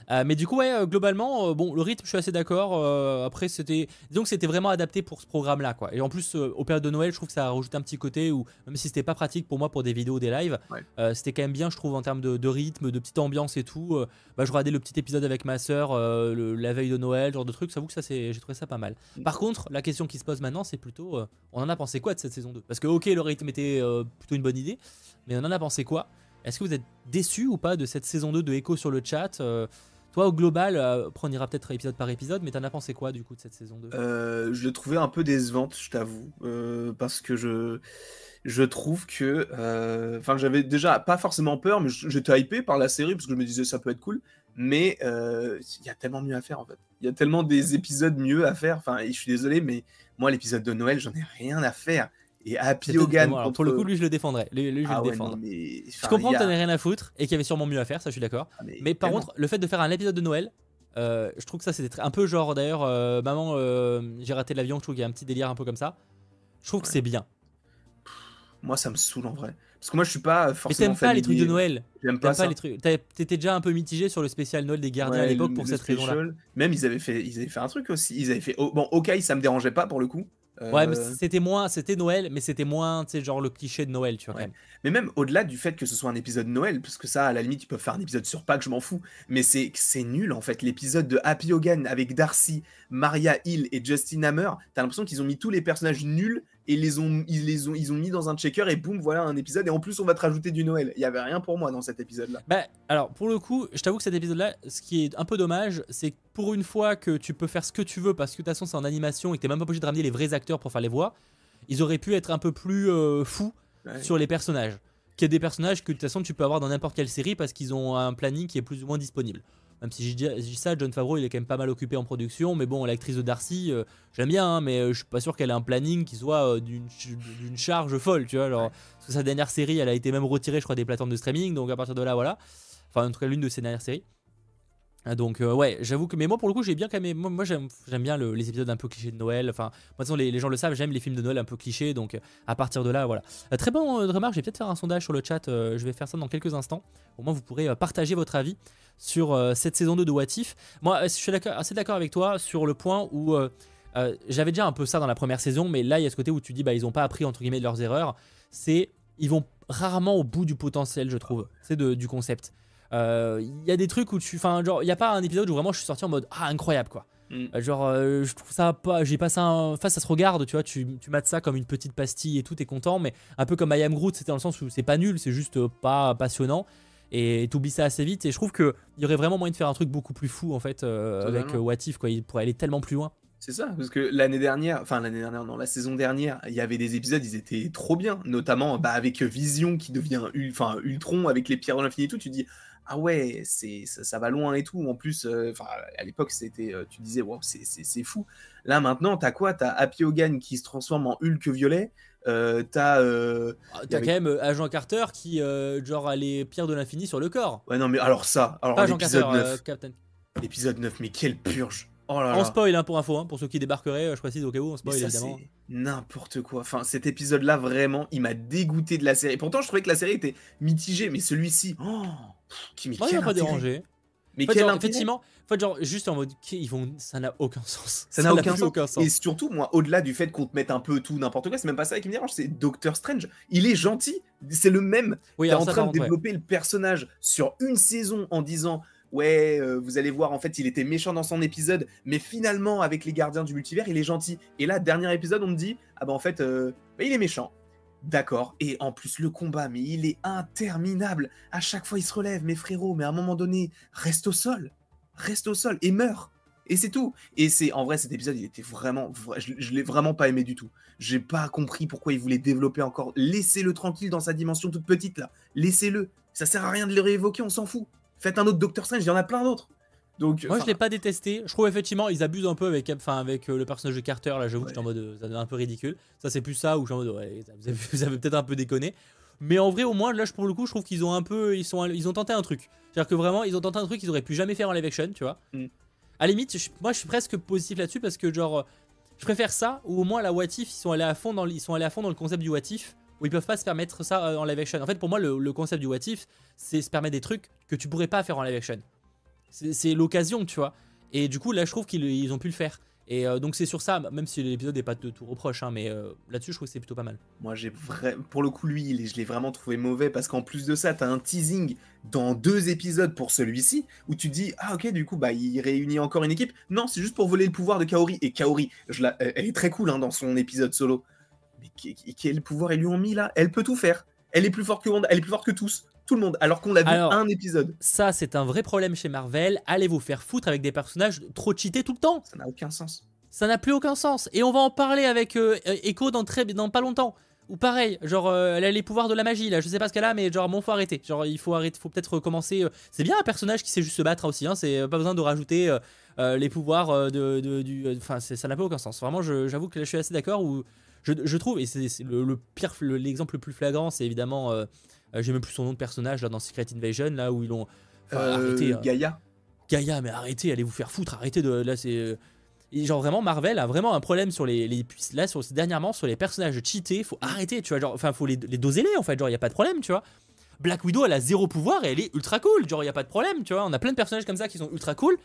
Euh, mais du coup, ouais, euh, globalement, euh, bon, le rythme, je suis assez d'accord. euh, après, c'était, disons que c'était vraiment adapté pour ce programme-là, quoi. Et en plus, euh, au période de Noël, je trouve que ça a rajouté un petit côté où, même si c'était pas pratique pour moi pour des vidéos, des lives, Ouais. c'était quand même bien, je trouve, en termes de, de rythme, de petite ambiance et tout. Bah, je regardais le petit épisode avec ma sœur le- la veille de Noël, genre de trucs. J'avoue que ça, c'est, j'ai trouvé ça pas mal. Par contre, la question qui se pose maintenant, c'est plutôt, on en a pensé quoi de cette saison 2 Parce que, ok, le rythme était plutôt une bonne idée, mais on en a pensé quoi? Est-ce que vous êtes déçu ou pas de cette saison 2 de Echo sur le chat Euh, Toi, au global, euh, on ira peut-être épisode par épisode, mais t'en as pensé quoi du coup de cette saison 2 Euh, je l'ai trouvé un peu décevante, je t'avoue, parce que je, je trouve que, enfin, j'avais déjà pas forcément peur, mais j'étais hypé par la série parce que je me disais ça peut être cool, mais il y a tellement mieux à faire en fait. Il y a tellement des épisodes mieux à faire. Enfin, je suis désolé, mais moi l'épisode de Noël, j'en ai rien à faire. Et Happy Hogan contre... Pour le coup, lui, je le défendrais. Lui, lui, je ah le ouais, défendre. non, mais, Je comprends y que a- t'en aies rien à foutre et qu'il y avait sûrement mieux à faire, ça je suis d'accord. Ah, Mais par contre, le fait de faire un épisode de Noël, euh, je trouve que ça c'était un peu genre d'ailleurs, euh, maman, euh, j'ai raté l'avion, je trouve qu'il y a un petit délire un peu comme ça. Je trouve que c'est bien. moi ça me saoule en vrai, parce que moi je suis pas Mais forcément. t'aimes pas les trucs de. Noël J'aime pas pas les trucs. T'étais déjà un peu mitigé sur le spécial Noël des gardiens à l'époque pour cette raison-là. Même ils avaient fait, ils avaient fait un truc aussi. Ils avaient fait. oh, bon, ok, ça me dérangeait pas pour le coup. Ouais, mais Euh, c'était moins, c'était Noël, mais c'était moins, tu sais, genre le cliché de Noël, tu vois, quand Ouais. même. mais même au-delà du fait que ce soit un épisode Noël, parce que ça, à la limite, ils peuvent faire un épisode sur Pâques, je m'en fous. Mais c'est c'est nul en fait. L'épisode de Happy Hogan avec Darcy, Maria Hill et Justin Hammer, t'as l'impression qu'ils ont mis tous les personnages nuls et les ont, ils les ont, ils ont mis dans un checker et boum, voilà un épisode. Et en plus, on va te rajouter du Noël. Il y avait rien pour moi dans cet épisode-là. Bah, alors, pour le coup, je t'avoue que cet épisode-là, ce qui est un peu dommage, c'est que pour une fois que tu peux faire ce que tu veux, parce que de toute façon, c'est en animation et que t'es même pas obligé de ramener les vrais acteurs pour faire les voix, ils auraient pu être un peu plus euh, fous Ouais. sur les personnages. Qu'il y a des personnages que de toute façon, tu peux avoir dans n'importe quelle série parce qu'ils ont un planning qui est plus ou moins disponible. Même si je dis, ça, John Favreau, il est quand même pas mal occupé en production, mais bon, l'actrice de Darcy, euh, j'aime bien, hein, mais euh, je suis pas sûr qu'elle ait un planning qui soit euh, d'une ch- d'une charge folle, tu vois. Parce que sa dernière série, elle a été même retirée, je crois, des plateformes de streaming, donc à partir de là, voilà. Enfin, en tout cas, l'une de ses dernières séries. Donc ouais, j'avoue que mais moi pour le coup j'ai bien quand même moi, moi j'aime bien les épisodes un peu clichés de Noël. Enfin, moi de les, les, gens le savent, j'aime les films de Noël un peu clichés. Donc à partir de là, voilà. très bon remarque, je vais peut-être faire un sondage sur le chat. je vais faire ça dans quelques instants. Au moins vous pourrez partager votre avis sur cette saison 2 de What If. Moi je suis assez d'accord avec toi sur le point où j'avais déjà un peu ça dans la première saison, mais là il y a ce côté où tu dis bah ils ont pas appris entre guillemets de leurs erreurs. C'est ils vont rarement au bout du potentiel, je trouve. C'est du concept. Il euh, y a des trucs où tu. Enfin, genre, il n'y a pas un épisode où vraiment je suis sorti en mode Ah, incroyable quoi. Mm. Euh, genre, euh, je trouve ça pas. J'ai passé un. Enfin, ça se regarde, tu vois. Tu, tu mates ça comme une petite pastille et tout, t'es content. Mais un peu comme I Am Groot, c'était dans le sens où c'est pas nul, c'est juste pas passionnant. Et t'oublies ça assez vite. Et je trouve qu'il y aurait vraiment moyen de faire un truc beaucoup plus fou en fait avec What If, quoi. Il pourrait aller tellement plus loin. C'est ça, parce que l'année dernière, enfin l'année dernière, non, la saison dernière, il y avait des épisodes, ils étaient trop bien, notamment bah, avec Vision qui devient, enfin Ultron avec les pierres de l'infini et tout. Tu dis, ah ouais, c'est ça, va loin et tout. En plus, euh, à l'époque, c'était, euh, tu disais, wow, c'est fou. Là maintenant, t'as quoi? T'as Happy Hogan qui se transforme en Hulk violet. Euh, t'as euh, ah, t'as quand même Agent Carter qui genre a les pierres de l'infini sur le corps. Ouais non mais alors ça, alors l'épisode 9. L'épisode 9, mais quelle purge. Oh là spoil hein, pour info, hein, pour ceux qui débarqueraient, je précise au cas où, on spoil évidemment. N'importe quoi. Enfin, cet épisode-là, vraiment, il m'a dégoûté de la série. Pourtant, je trouvais que la série était mitigée, mais celui-ci, oh, qui m'a pas dérangé. Mais quel effectivement, en fait, genre, juste en mode, ils vont, ça n'a aucun sens. Ça (laughs) n'a aucun, sens. Et surtout, moi, au-delà du fait qu'on te mette un peu tout, n'importe quoi, c'est même pas ça qui me dérange, c'est Doctor Strange. Il est gentil, c'est le même. Oui, en train de développer le personnage sur une saison en disant ouais, euh, vous allez voir, en fait, il était méchant dans son épisode, mais finalement, avec les gardiens du multivers, il est gentil. Et là, dernier épisode, on me dit, ah bah en fait, euh, bah, il est méchant. D'accord. Et en plus, le combat, mais il est interminable. À chaque fois, il se relève, mes frérots, mais à un moment donné, reste au sol. Reste au sol et meurt. Et c'est tout. Et c'est en vrai cet épisode, il était vraiment, je, je l'ai vraiment pas aimé du tout. J'ai pas compris pourquoi il voulait développer encore. Laissez-le tranquille dans sa dimension toute petite là. Laissez-le. Ça sert à rien de le réévoquer, on s'en fout. Faites un autre Doctor Strange, il y en a plein d'autres. Donc, Moi, je l'ai pas détesté. Je trouve effectivement, ils abusent un peu avec, enfin, avec euh, le personnage de Carter. Là, j'avoue que j'étais en mode, euh, ça un peu ridicule. Ça, c'est plus ça où je suis en mode, ouais, vous (laughs) avez, peut-être un peu déconné. Mais en vrai, au moins, là, pour le coup, je trouve qu'ils ont un peu, ils sont, ils ont tenté un truc. C'est-à-dire que vraiment, ils ont tenté un truc qu'ils auraient pu jamais faire en live action, tu vois. Mm. À la limite, moi, je suis presque positif là-dessus parce que genre, je préfère ça ou au moins la What If, ils sont allés à fond dans, ils sont allés à fond dans le concept du What If où ils peuvent pas se permettre ça euh, en live action. En fait, pour moi, le, concept du What If, c'est se permettre des trucs que tu pourrais pas faire en live action. C'est l'occasion, tu vois. Et du coup, là, je trouve qu'ils ont pu le faire. Et euh, donc c'est sur ça, même si l'épisode n'est pas de tout reproche, hein, mais euh, là-dessus je trouve que c'est plutôt pas mal. Moi j'ai pour le coup lui, je l'ai vraiment trouvé mauvais parce qu'en plus de ça, t'as un teasing dans deux épisodes pour celui-ci où tu dis ah ok du coup bah il réunit encore une équipe. Non, c'est juste pour voler le pouvoir de Kaori et Kaori, elle est très cool hein, dans son épisode solo. Mais quel pouvoir ils lui ont mis là? Elle peut tout faire. Elle est plus forte que elle est plus forte que tous. Tout le monde, alors qu'on l'a vu un épisode. Ça, c'est un vrai problème chez Marvel. Allez vous faire foutre avec des personnages trop cheatés tout le temps. Ça n'a aucun sens. Ça n'a plus aucun sens. Et on va en parler avec euh, Echo dans, très, dans pas longtemps. Ou pareil, genre euh, elle a les pouvoirs de la magie là, je sais pas ce qu'elle a, mais genre bon faut arrêter. Genre il faut arrêter, faut peut-être recommencer. Euh. C'est bien un personnage qui sait juste se battre aussi, hein, c'est pas besoin de rajouter les pouvoirs de, du. Enfin ça n'a pas aucun sens. Vraiment j'avoue que là, je suis assez d'accord où je, trouve, et c'est le, pire, l'exemple le, plus flagrant, c'est évidemment, euh, euh, j'ai même plus son nom de personnage là dans Secret Invasion, là où ils l'ont euh, arrêté. Gaïa. Gaïa, mais arrêtez, allez vous faire foutre, arrêtez de. Là, c'est. genre vraiment Marvel a vraiment un problème sur les, les là sur dernièrement sur les personnages cheatés faut arrêter tu vois genre enfin faut les, les doser les en fait genre il y a pas de problème tu vois Black Widow elle a zéro pouvoir et elle est ultra cool genre il y a pas de problème tu vois on a plein de personnages comme ça qui sont ultra cool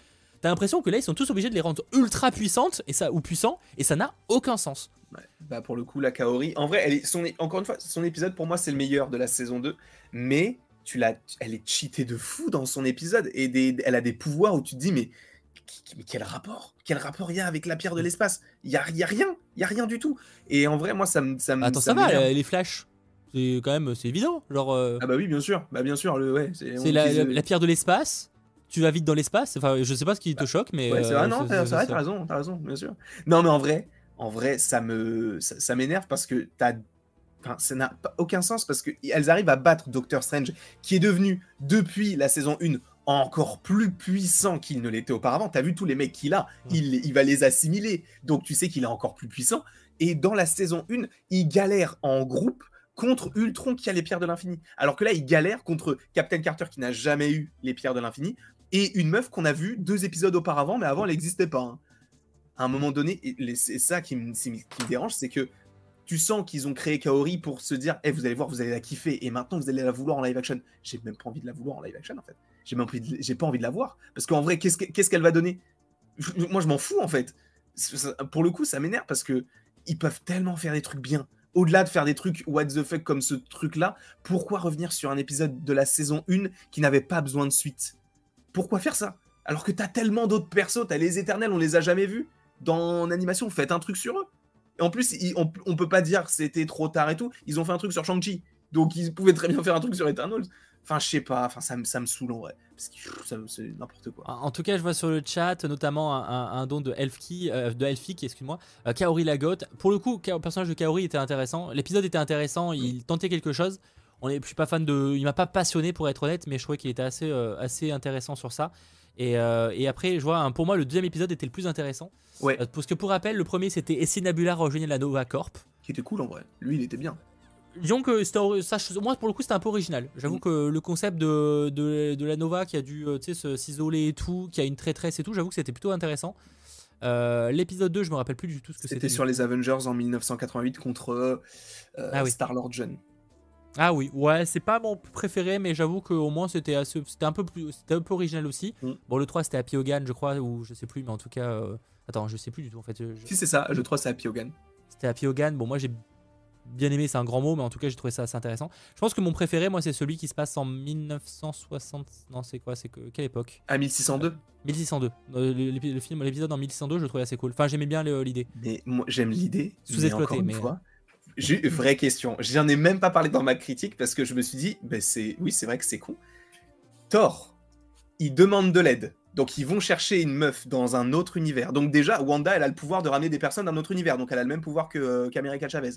t'as l'impression que là ils sont tous obligés de les rendre ultra puissantes et ça ou puissants et ça n'a aucun sens bah pour le coup, la Kaori, en vrai, elle est, son, encore une fois, son épisode pour moi c'est le meilleur de la saison 2, mais tu l'as, elle est cheatée de fou dans son épisode et des, elle a des pouvoirs où tu te dis mais, mais quel rapport Quel rapport il y a avec la pierre de l'espace? Il y a, y a, rien, il y a rien du tout. Et en vrai, moi ça me ça Attends, ça, va, les flashs. C'est quand même c'est évident, genre. Euh, ah bah oui, bien sûr, bah bien sûr, le ouais. C'est la, pierre de l'espace tu vas vite dans l'espace. Enfin, je sais pas ce qui te bah, choque, mais. Ouais, c'est vrai, euh, non, c'est vrai, t'as raison, t'as raison, bien sûr. Non, mais en vrai, en vrai, ça me ça, m'énerve parce que t'as Enfin, ça n'a aucun sens parce qu'elles arrivent à battre Doctor Strange, qui est devenu, depuis la saison 1, encore plus puissant qu'il ne l'était auparavant. T'as vu tous les mecs qu'il a, il, il, va les assimiler. Donc tu sais qu'il est encore plus puissant. Et dans la saison 1, il galère en groupe contre Ultron qui a les pierres de l'infini. Alors que là, il galère contre Captain Carter qui n'a jamais eu les pierres de l'infini, et une meuf qu'on a vue deux épisodes auparavant, mais avant elle n'existait pas. hein. À un moment donné, c'est ça qui me, dérange, c'est que tu sens qu'ils ont créé Kaori pour se dire, eh, vous allez voir, vous allez la kiffer, et maintenant vous allez la vouloir en live action. J'ai même pas envie de la vouloir en live action en fait. J'ai même pas envie de la voir, parce qu'en vrai, qu'est-ce que- qu'est-ce qu'elle va donner? Moi, je m'en fous en fait. Pour le coup, ça m'énerve parce que ils peuvent tellement faire des trucs bien. Au-delà de faire des trucs what the fuck comme ce truc-là, pourquoi revenir sur un épisode de la saison 1 qui n'avait pas besoin de suite? Pourquoi faire ça? Alors que t'as tellement d'autres persos, t'as les éternels, on les a jamais vus. Dans l'animation, faites un truc sur eux. Et en plus, ils- on, on peut pas dire c'était trop tard et tout. Ils ont fait un truc sur Shang-Chi. Donc ils pouvaient très bien faire un truc sur Eternals. Enfin, je sais pas, enfin, ça, me- ça me saoule en vrai. Parce que c'est n'importe quoi. En tout cas, je vois sur le chat notamment un, don de Elfki, euh, de Elfik, excuse-moi, euh, Kaori Lagotte. Pour le coup, le personnage de Kaori était intéressant. L'épisode était intéressant, il tentait quelque chose. On est, je suis pas fan de, il m'a pas passionné pour être honnête, mais je trouvais qu'il était assez, euh, assez intéressant sur ça. Et, euh, et après, je vois, hein, pour moi, le deuxième épisode était le plus intéressant. Ouais. Euh, parce que pour rappel, le premier c'était Et si Nabula rejoignait la Nova Corp. Qui était cool en vrai. Lui, il était bien. Disons que ça, moi pour le coup c'était un peu original. J'avoue Mm. que le concept de, de, de la Nova qui a dû s'isoler et tout, qui a une traîtresse et tout, j'avoue que c'était plutôt intéressant. Euh, L'épisode 2, je me rappelle plus du tout ce que c'était. C'était sur les Avengers en 1988 contre euh, Ah oui. Star-Lord jeune. Ah oui, ouais, c'est pas mon préféré, mais j'avoue qu'au moins c'était assez- c'était un peu plus, c'était un peu original aussi. Mm. Bon, le 3 c'était Happy Hogan, je crois, ou je sais plus, mais en tout cas, euh, attends, je sais plus du tout en fait. je- Si c'est ça, crois que c'est Happy Hogan. C'était Happy Hogan. Bon, moi j'ai bien aimé, c'est un grand mot, mais en tout cas j'ai trouvé ça assez intéressant. Je pense que mon préféré, moi, c'est celui qui se passe en 1960. Non, c'est quoi C'est que quelle époque? À 1602. 1602. Euh, le, le- le film, l'épisode en 1602, je le trouvais assez cool. Enfin, j'aimais bien le- l'idée. Mais moi, j'aime l'idée. Sous-exploité, mais encore une mais- fois, J'ai vraie question. J'en ai même pas parlé dans ma critique parce que je me suis dit, ben c'est, oui, c'est vrai que c'est con. Thor, ils demandent de l'aide. Donc ils vont chercher une meuf dans un autre univers. Donc déjà, Wanda, elle a le pouvoir de ramener des personnes d'un autre univers. Donc elle a le même pouvoir que euh, qu'America Chavez.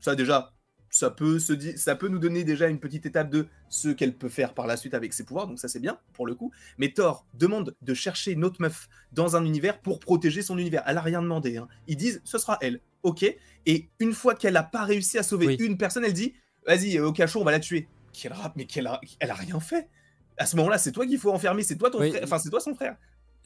Ça déjà, ça peut, se ça peut nous donner déjà une petite étape de ce qu'elle peut faire par la suite avec ses pouvoirs. Donc ça c'est bien pour le coup. Mais Thor demande de chercher une autre meuf dans un univers pour protéger son univers. Elle a rien demandé. hein. Ils disent, ce sera elle. Ok. Et une fois qu'elle a pas réussi à sauver Oui. une personne, elle dit, vas-y, euh, au cachot, on va la tuer. Quel rap, mais qu'elle a, elle a rien fait. À ce moment-là, c'est toi qu'il faut enfermer, c'est toi ton Oui. frère, enfin c'est toi son frère.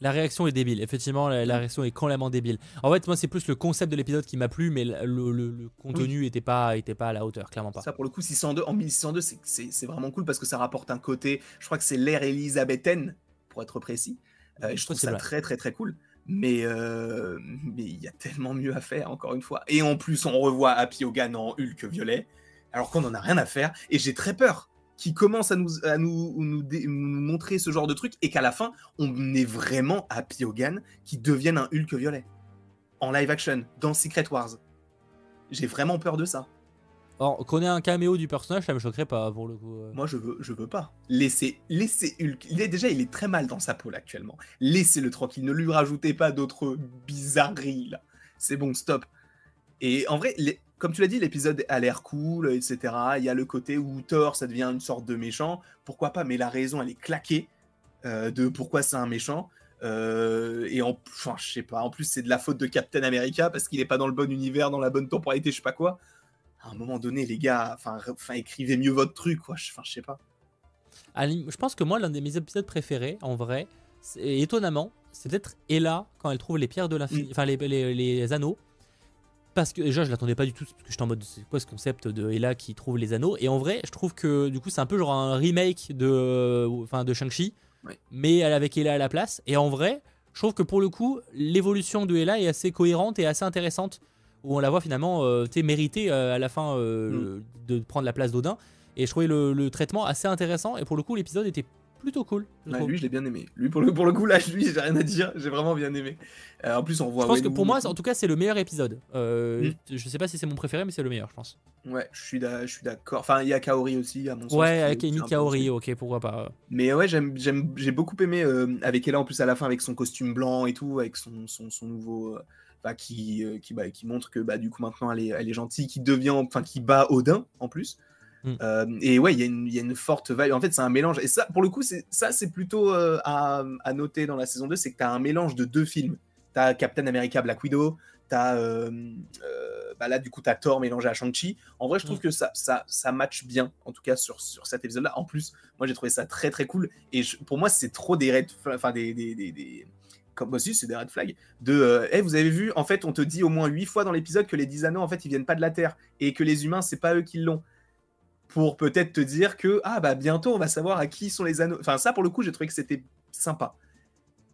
La réaction est débile. Effectivement, la, la réaction est complètement débile. En fait, moi, c'est plus le concept de l'épisode qui m'a plu, mais le, le- le- le contenu était pas, était pas à la hauteur, clairement pas. Ça pour le coup, 602 en 1602, c'est- vraiment cool parce que ça rapporte un côté. Je crois que c'est l'ère élisabéthaine, pour être précis. Euh, je trouve ça très très très cool. Mais euh, mais il y a tellement mieux à faire, encore une fois. Et en plus, on revoit Happy Hogan en Hulk violet, alors qu'on en a rien à faire. Et j'ai très peur qu'il commence à nous, à nous, montrer ce genre de truc et qu'à la fin, on ait vraiment Happy Hogan qui devienne un Hulk violet. En live action, dans Secret Wars. J'ai vraiment peur de ça. Or, qu'on ait un caméo du personnage, ça me choquerait pas pour le coup. Moi, je veux, je veux pas. Laissez, laissez Hulk. Il est déjà, il est très mal dans sa peau actuellement. Laissez-le tranquille. Ne lui rajoutez pas d'autres bizarreries là. C'est bon, stop. Et en vrai, comme tu l'as dit, l'épisode a l'air cool, etc. Il y a le côté où Thor, ça devient une sorte de méchant. Pourquoi pas Mais la raison, elle est claquée euh, de pourquoi c'est un méchant. Euh, et en, enfin, je sais pas. En plus, c'est de la faute de Captain America parce qu'il est pas dans le bon univers, dans la bonne temporalité, je sais pas quoi. À un moment donné, les gars, enfin, écrivez mieux votre truc, quoi. Je- Enfin, je sais pas. Je pense que moi, l'un de mes épisodes préférés, en vrai, étonnamment, c'est peut-être Ella quand elle trouve les pierres de l'infini, Mm. enfin les, les- les anneaux. Parce que déjà, je l'attendais pas du tout, parce que j'étais en mode, c'est quoi ce concept de Ella qui trouve les anneaux? Et en vrai, je trouve que du coup, c'est un peu genre un remake de, enfin, de Shang-Chi, Ouais. mais avec Ella à la place. Et en vrai, je trouve que pour le coup, l'évolution de Ella est assez cohérente et assez intéressante, où on la voit finalement, euh, mériter euh, à la fin euh, de prendre la place d'Odin. Et je trouvais le, le traitement assez intéressant. Et pour le coup, l'épisode était plutôt cool. je Ouais, lui, je l'ai bien aimé. Lui, pour le, pour le coup, là, lui, j'ai rien à dire. J'ai vraiment bien aimé. Euh, en plus, on voit. je pense que pour moi, en tout cas, c'est le meilleur épisode. Mm. Je sais pas si c'est mon préféré, mais c'est le meilleur, je pense. Ouais, je suis d'accord. Enfin, il y a Kaori aussi, à mon sens. Ouais, avec Amy Kaori, ok, pourquoi pas. Mais ouais, j'ai beaucoup aimé euh, avec Ella en plus à la fin avec son costume blanc et tout, avec son, son, son nouveau, euh, bah, qui, euh, qui, bah, qui montre que bah, du coup maintenant elle est, elle est gentille, qui devient, enfin qui bat Odin en plus. Mm. Euh, et ouais, il y, a une- il y a une forte vibe. En fait, c'est un mélange. Et ça, pour le coup, c'est, ça c'est plutôt euh, à, à noter dans la saison 2, c'est que tu as un mélange de deux films. Tu as Captain America Black Widow, tu as bah là, du coup, t'as Thor mélangé à Shang-Chi. En vrai, je trouve Mm. que ça, ça, ça match bien, en tout cas sur, sur cet épisode-là. En plus, moi, j'ai trouvé ça très très cool. Et je- pour moi, c'est trop des red, fla- enfin des, des, des, des- comme aussi, c'est des red flags. De, euh, vous avez vu, en fait, on te dit au moins huit fois dans l'épisode que les 10 anneaux, en fait, ils viennent pas de la Terre et que les humains, c'est pas eux qui l'ont. Pour peut-être te dire que ah bah bientôt on va savoir à qui sont les anneaux. Enfin ça pour le coup j'ai trouvé que c'était sympa.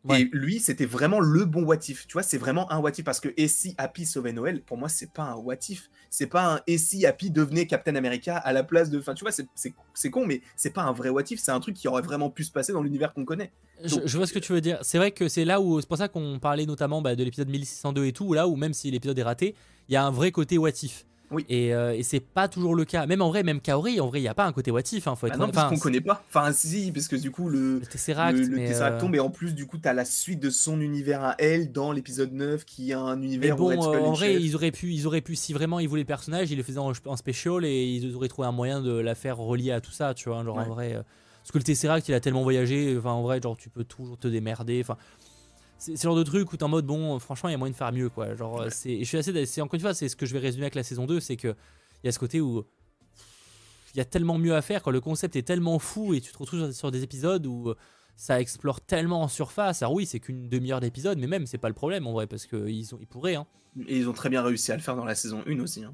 Ouais. Et lui, c'était vraiment le bon what if. Tu vois, c'est vraiment un what if parce que et si Happy sauvait Noël, pour moi, c'est pas un what if. C'est pas un et si Happy devenait Captain America à la place de. Enfin, tu vois, c'est- con, mais c'est pas un vrai what if. C'est un truc qui aurait vraiment pu se passer dans l'univers qu'on connaît. Je, je vois ce que tu veux dire. C'est vrai que c'est là où, c'est pour ça qu'on parlait notamment bah, de l'épisode 1602 et tout, là où même si l'épisode est raté, il y a un vrai côté what if. Oui. Et, euh, et c'est pas toujours le cas. Même en vrai, même Kaori, en vrai, il n'y a pas un côté what if. Hein, faut être Ah non, parce qu'on connaît pas. Enfin, si, parce que du coup, le. le Tesseract, le, le mais, Tesseract euh, tombe et en plus du coup t'as la suite de son univers à elle dans l'épisode 9 qui a un Mais univers où bon, euh, en vrai, chef. ils auraient pu, ils auraient pu, si vraiment ils voulaient le personnage, ils le faisaient en, en special et ils auraient trouvé un moyen de la faire relier à tout ça, tu vois. Genre en vrai, parce que le Tesseract, il a tellement voyagé, enfin en vrai, genre tu peux toujours te démerder, enfin. C'est le genre de truc où t'es en mode bon, franchement, il y a moyen de faire mieux, quoi. Genre, Ouais. c'est, je suis assez, c'est encore une fois, c'est ce que je vais résumer avec la saison 2, c'est que il y a ce côté où il y a tellement mieux à faire quand le concept est tellement fou et tu te retrouves sur- des épisodes où ça explore tellement en surface. Alors oui, c'est qu'une demi-heure d'épisode, mais même c'est pas le problème en vrai parce qu'ils ont, ils pourraient. Hein. Et ils ont très bien réussi à le faire dans la saison 1 aussi. hein.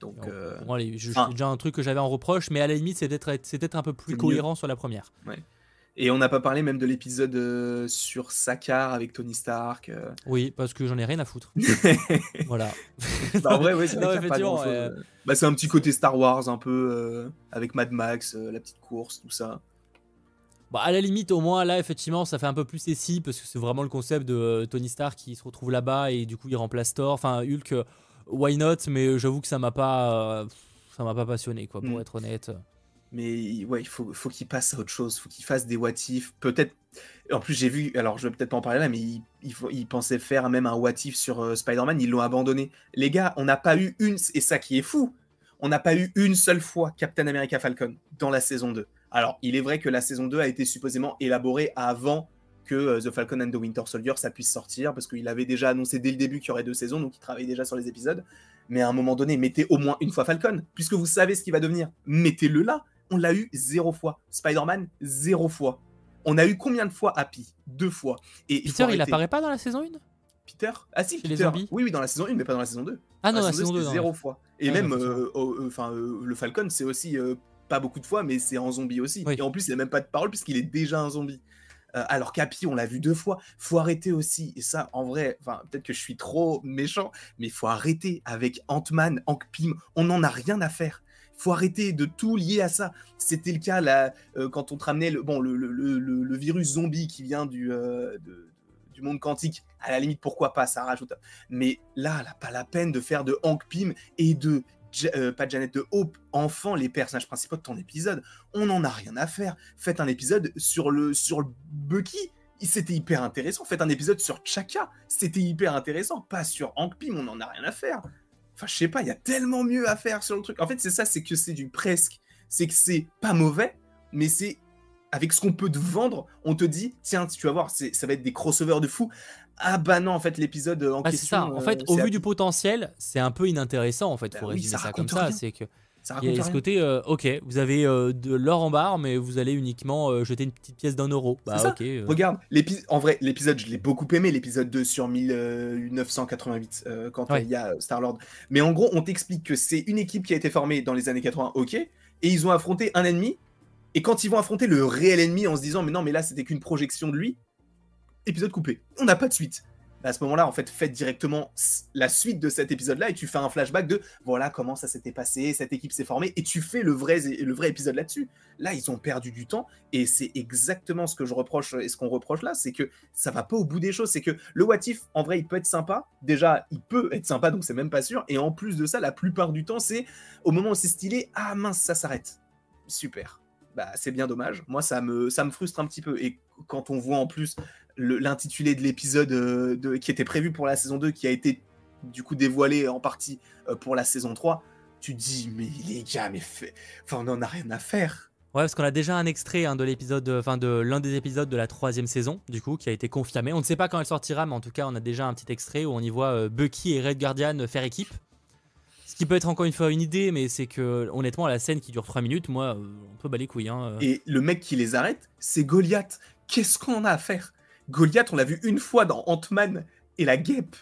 Donc, Alors, euh, les- je- déjà un truc que j'avais en reproche, mais à la limite, c'est peut-être c'est peut-être un peu plus cohérent sur la première. Et on n'a pas parlé même de l'épisode euh, sur Sakar avec Tony Stark. euh. Oui, parce que j'en ai rien à foutre. (laughs) voilà. Bah, en vrai, ouais, c'est ouais. Bah, c'est un petit côté Star Wars un peu euh, avec Mad Max, euh, la petite course, tout ça. Bah, à la limite, au moins, là, effectivement, ça fait un peu plus SI parce que c'est vraiment le concept de euh, Tony Stark qui se retrouve là-bas et du coup, il remplace Thor. Enfin, Hulk, euh, why not Mais j'avoue que ça m'a pas, euh, ça m'a pas passionné, quoi, pour Mm. être honnête. Mais ouais, il faut, qu'il passe à autre chose, faut qu'il fasse des what. Peut-être. En plus, j'ai vu, alors je vais peut-être pas en parler là, mais il, ils pensaient faire même un what if sur euh, Spider-Man, ils l'ont abandonné. Les gars, on n'a pas eu une, et ça qui est fou, on n'a pas eu une seule fois Captain America Falcon dans la saison 2. Alors, il est vrai que la saison 2 a été supposément élaborée avant que euh, The Falcon and the Winter Soldier ça puisse sortir, parce qu'il avait déjà annoncé dès le début qu'il y aurait deux saisons, donc il travaillait déjà sur les épisodes. Mais à un moment donné, mettez au moins une fois Falcon, puisque vous savez ce qu'il va devenir. Mettez-le là. On l'a eu zéro fois. Spider-Man, zéro fois. On a eu combien de fois Happy? Deux fois. Et il Peter, il arrêter. apparaît pas dans la saison 1 Peter? Ah si, Chez les Peter. zombies Oui, oui, dans la saison 1, mais pas dans la saison 2. Ah non, la saison 2. c'était non. zéro fois. Et Ah, même, euh, euh, euh, le Falcon, c'est aussi pas beaucoup de fois, mais c'est en zombie aussi. Oui. Et en plus, il n'a même pas de parole puisqu'il est déjà un zombie. Alors qu'Happy, on l'a vu deux fois. Faut arrêter aussi. Et ça, en vrai, enfin, peut-être que je suis trop méchant, mais faut arrêter avec Ant-Man, Hank Pym. On n'en a rien à faire. Faut arrêter de tout lier à ça. C'était le cas là, euh, quand on te ramenait le, virus zombie qui vient du, euh, de- du monde quantique. À la limite, pourquoi pas, ça rajoute. Mais là, là, pas la peine de faire de Hank Pym et de euh, pas Janet de Hope, enfant, les personnages principaux de ton épisode. On n'en a rien à faire. Faites un épisode sur le sur le Bucky. C'était hyper intéressant. Faites un épisode sur Chaka. C'était hyper intéressant. Pas sur Hank Pym, on n'en a rien à faire. Enfin, je sais pas, il y a tellement mieux à faire sur le truc. En fait, c'est ça, c'est que c'est du presque. C'est que c'est pas mauvais, mais c'est avec ce qu'on peut te vendre, on te dit, tiens, tu vas voir, c'est- ça va être des crossovers de fou. Ah bah non, en fait, l'épisode en Ah, c'est question. ça. En euh, fait, au c'est vu à- du potentiel, c'est un peu inintéressant. En fait, Bah faut oui, résumer ça ça, comme ça. C'est que ça il y a ce côté, euh, ok, vous avez euh, de l'or en barre, mais vous allez uniquement euh, jeter une petite pièce d'un euro. Bah ça. ok. euh, Regarde, en vrai, l'épisode, je l'ai beaucoup aimé, l'épisode 2 sur 1988, euh, quand Ouais. il y a Star-Lord. Mais en gros, on t'explique que c'est une équipe qui a été formée dans les années 80, ok, et ils ont affronté un ennemi, et quand ils vont affronter le réel ennemi en se disant, mais non, mais là, c'était qu'une projection de lui, épisode coupé. On n'a pas de suite. À ce moment-là, en fait, faites directement la suite de cet épisode-là et tu fais un flashback de voilà comment ça s'était passé, cette équipe s'est formée et tu fais le vrai, le vrai épisode là-dessus. Là, ils ont perdu du temps et c'est exactement ce que je reproche et ce qu'on reproche là, c'est que ça va pas au bout des choses. C'est que le What If, en vrai, il peut être sympa. Déjà, il peut être sympa, donc c'est même pas sûr. Et en plus de ça, la plupart du temps, c'est au moment où c'est stylé, ah mince, ça s'arrête. Super. Bah, c'est bien dommage. Moi, ça me, ça me frustre un petit peu. Et quand on voit en plus l'intitulé de l'épisode euh, qui était prévu pour la saison 2, qui a été du coup dévoilé en partie euh, pour la saison 3, tu te dis, mais les gars, mais fait... enfin, on n'en a rien à faire. Ouais, parce qu'on a déjà un extrait hein, de l'épisode, euh, enfin de l'un des épisodes de la troisième saison, du coup, qui a été confirmé. On ne sait pas quand elle sortira, mais en tout cas, on a déjà un petit extrait où on y voit euh, Bucky et Red Guardian faire équipe. Ce qui peut être encore une fois une idée, mais c'est que honnêtement, la scène qui dure 3 minutes, moi, euh, on peut bas les couilles. Hein. Et le mec qui les arrête, c'est Goliath. Qu'est-ce qu'on a à faire? Goliath, on l'a vu une fois dans Ant-Man et la guêpe.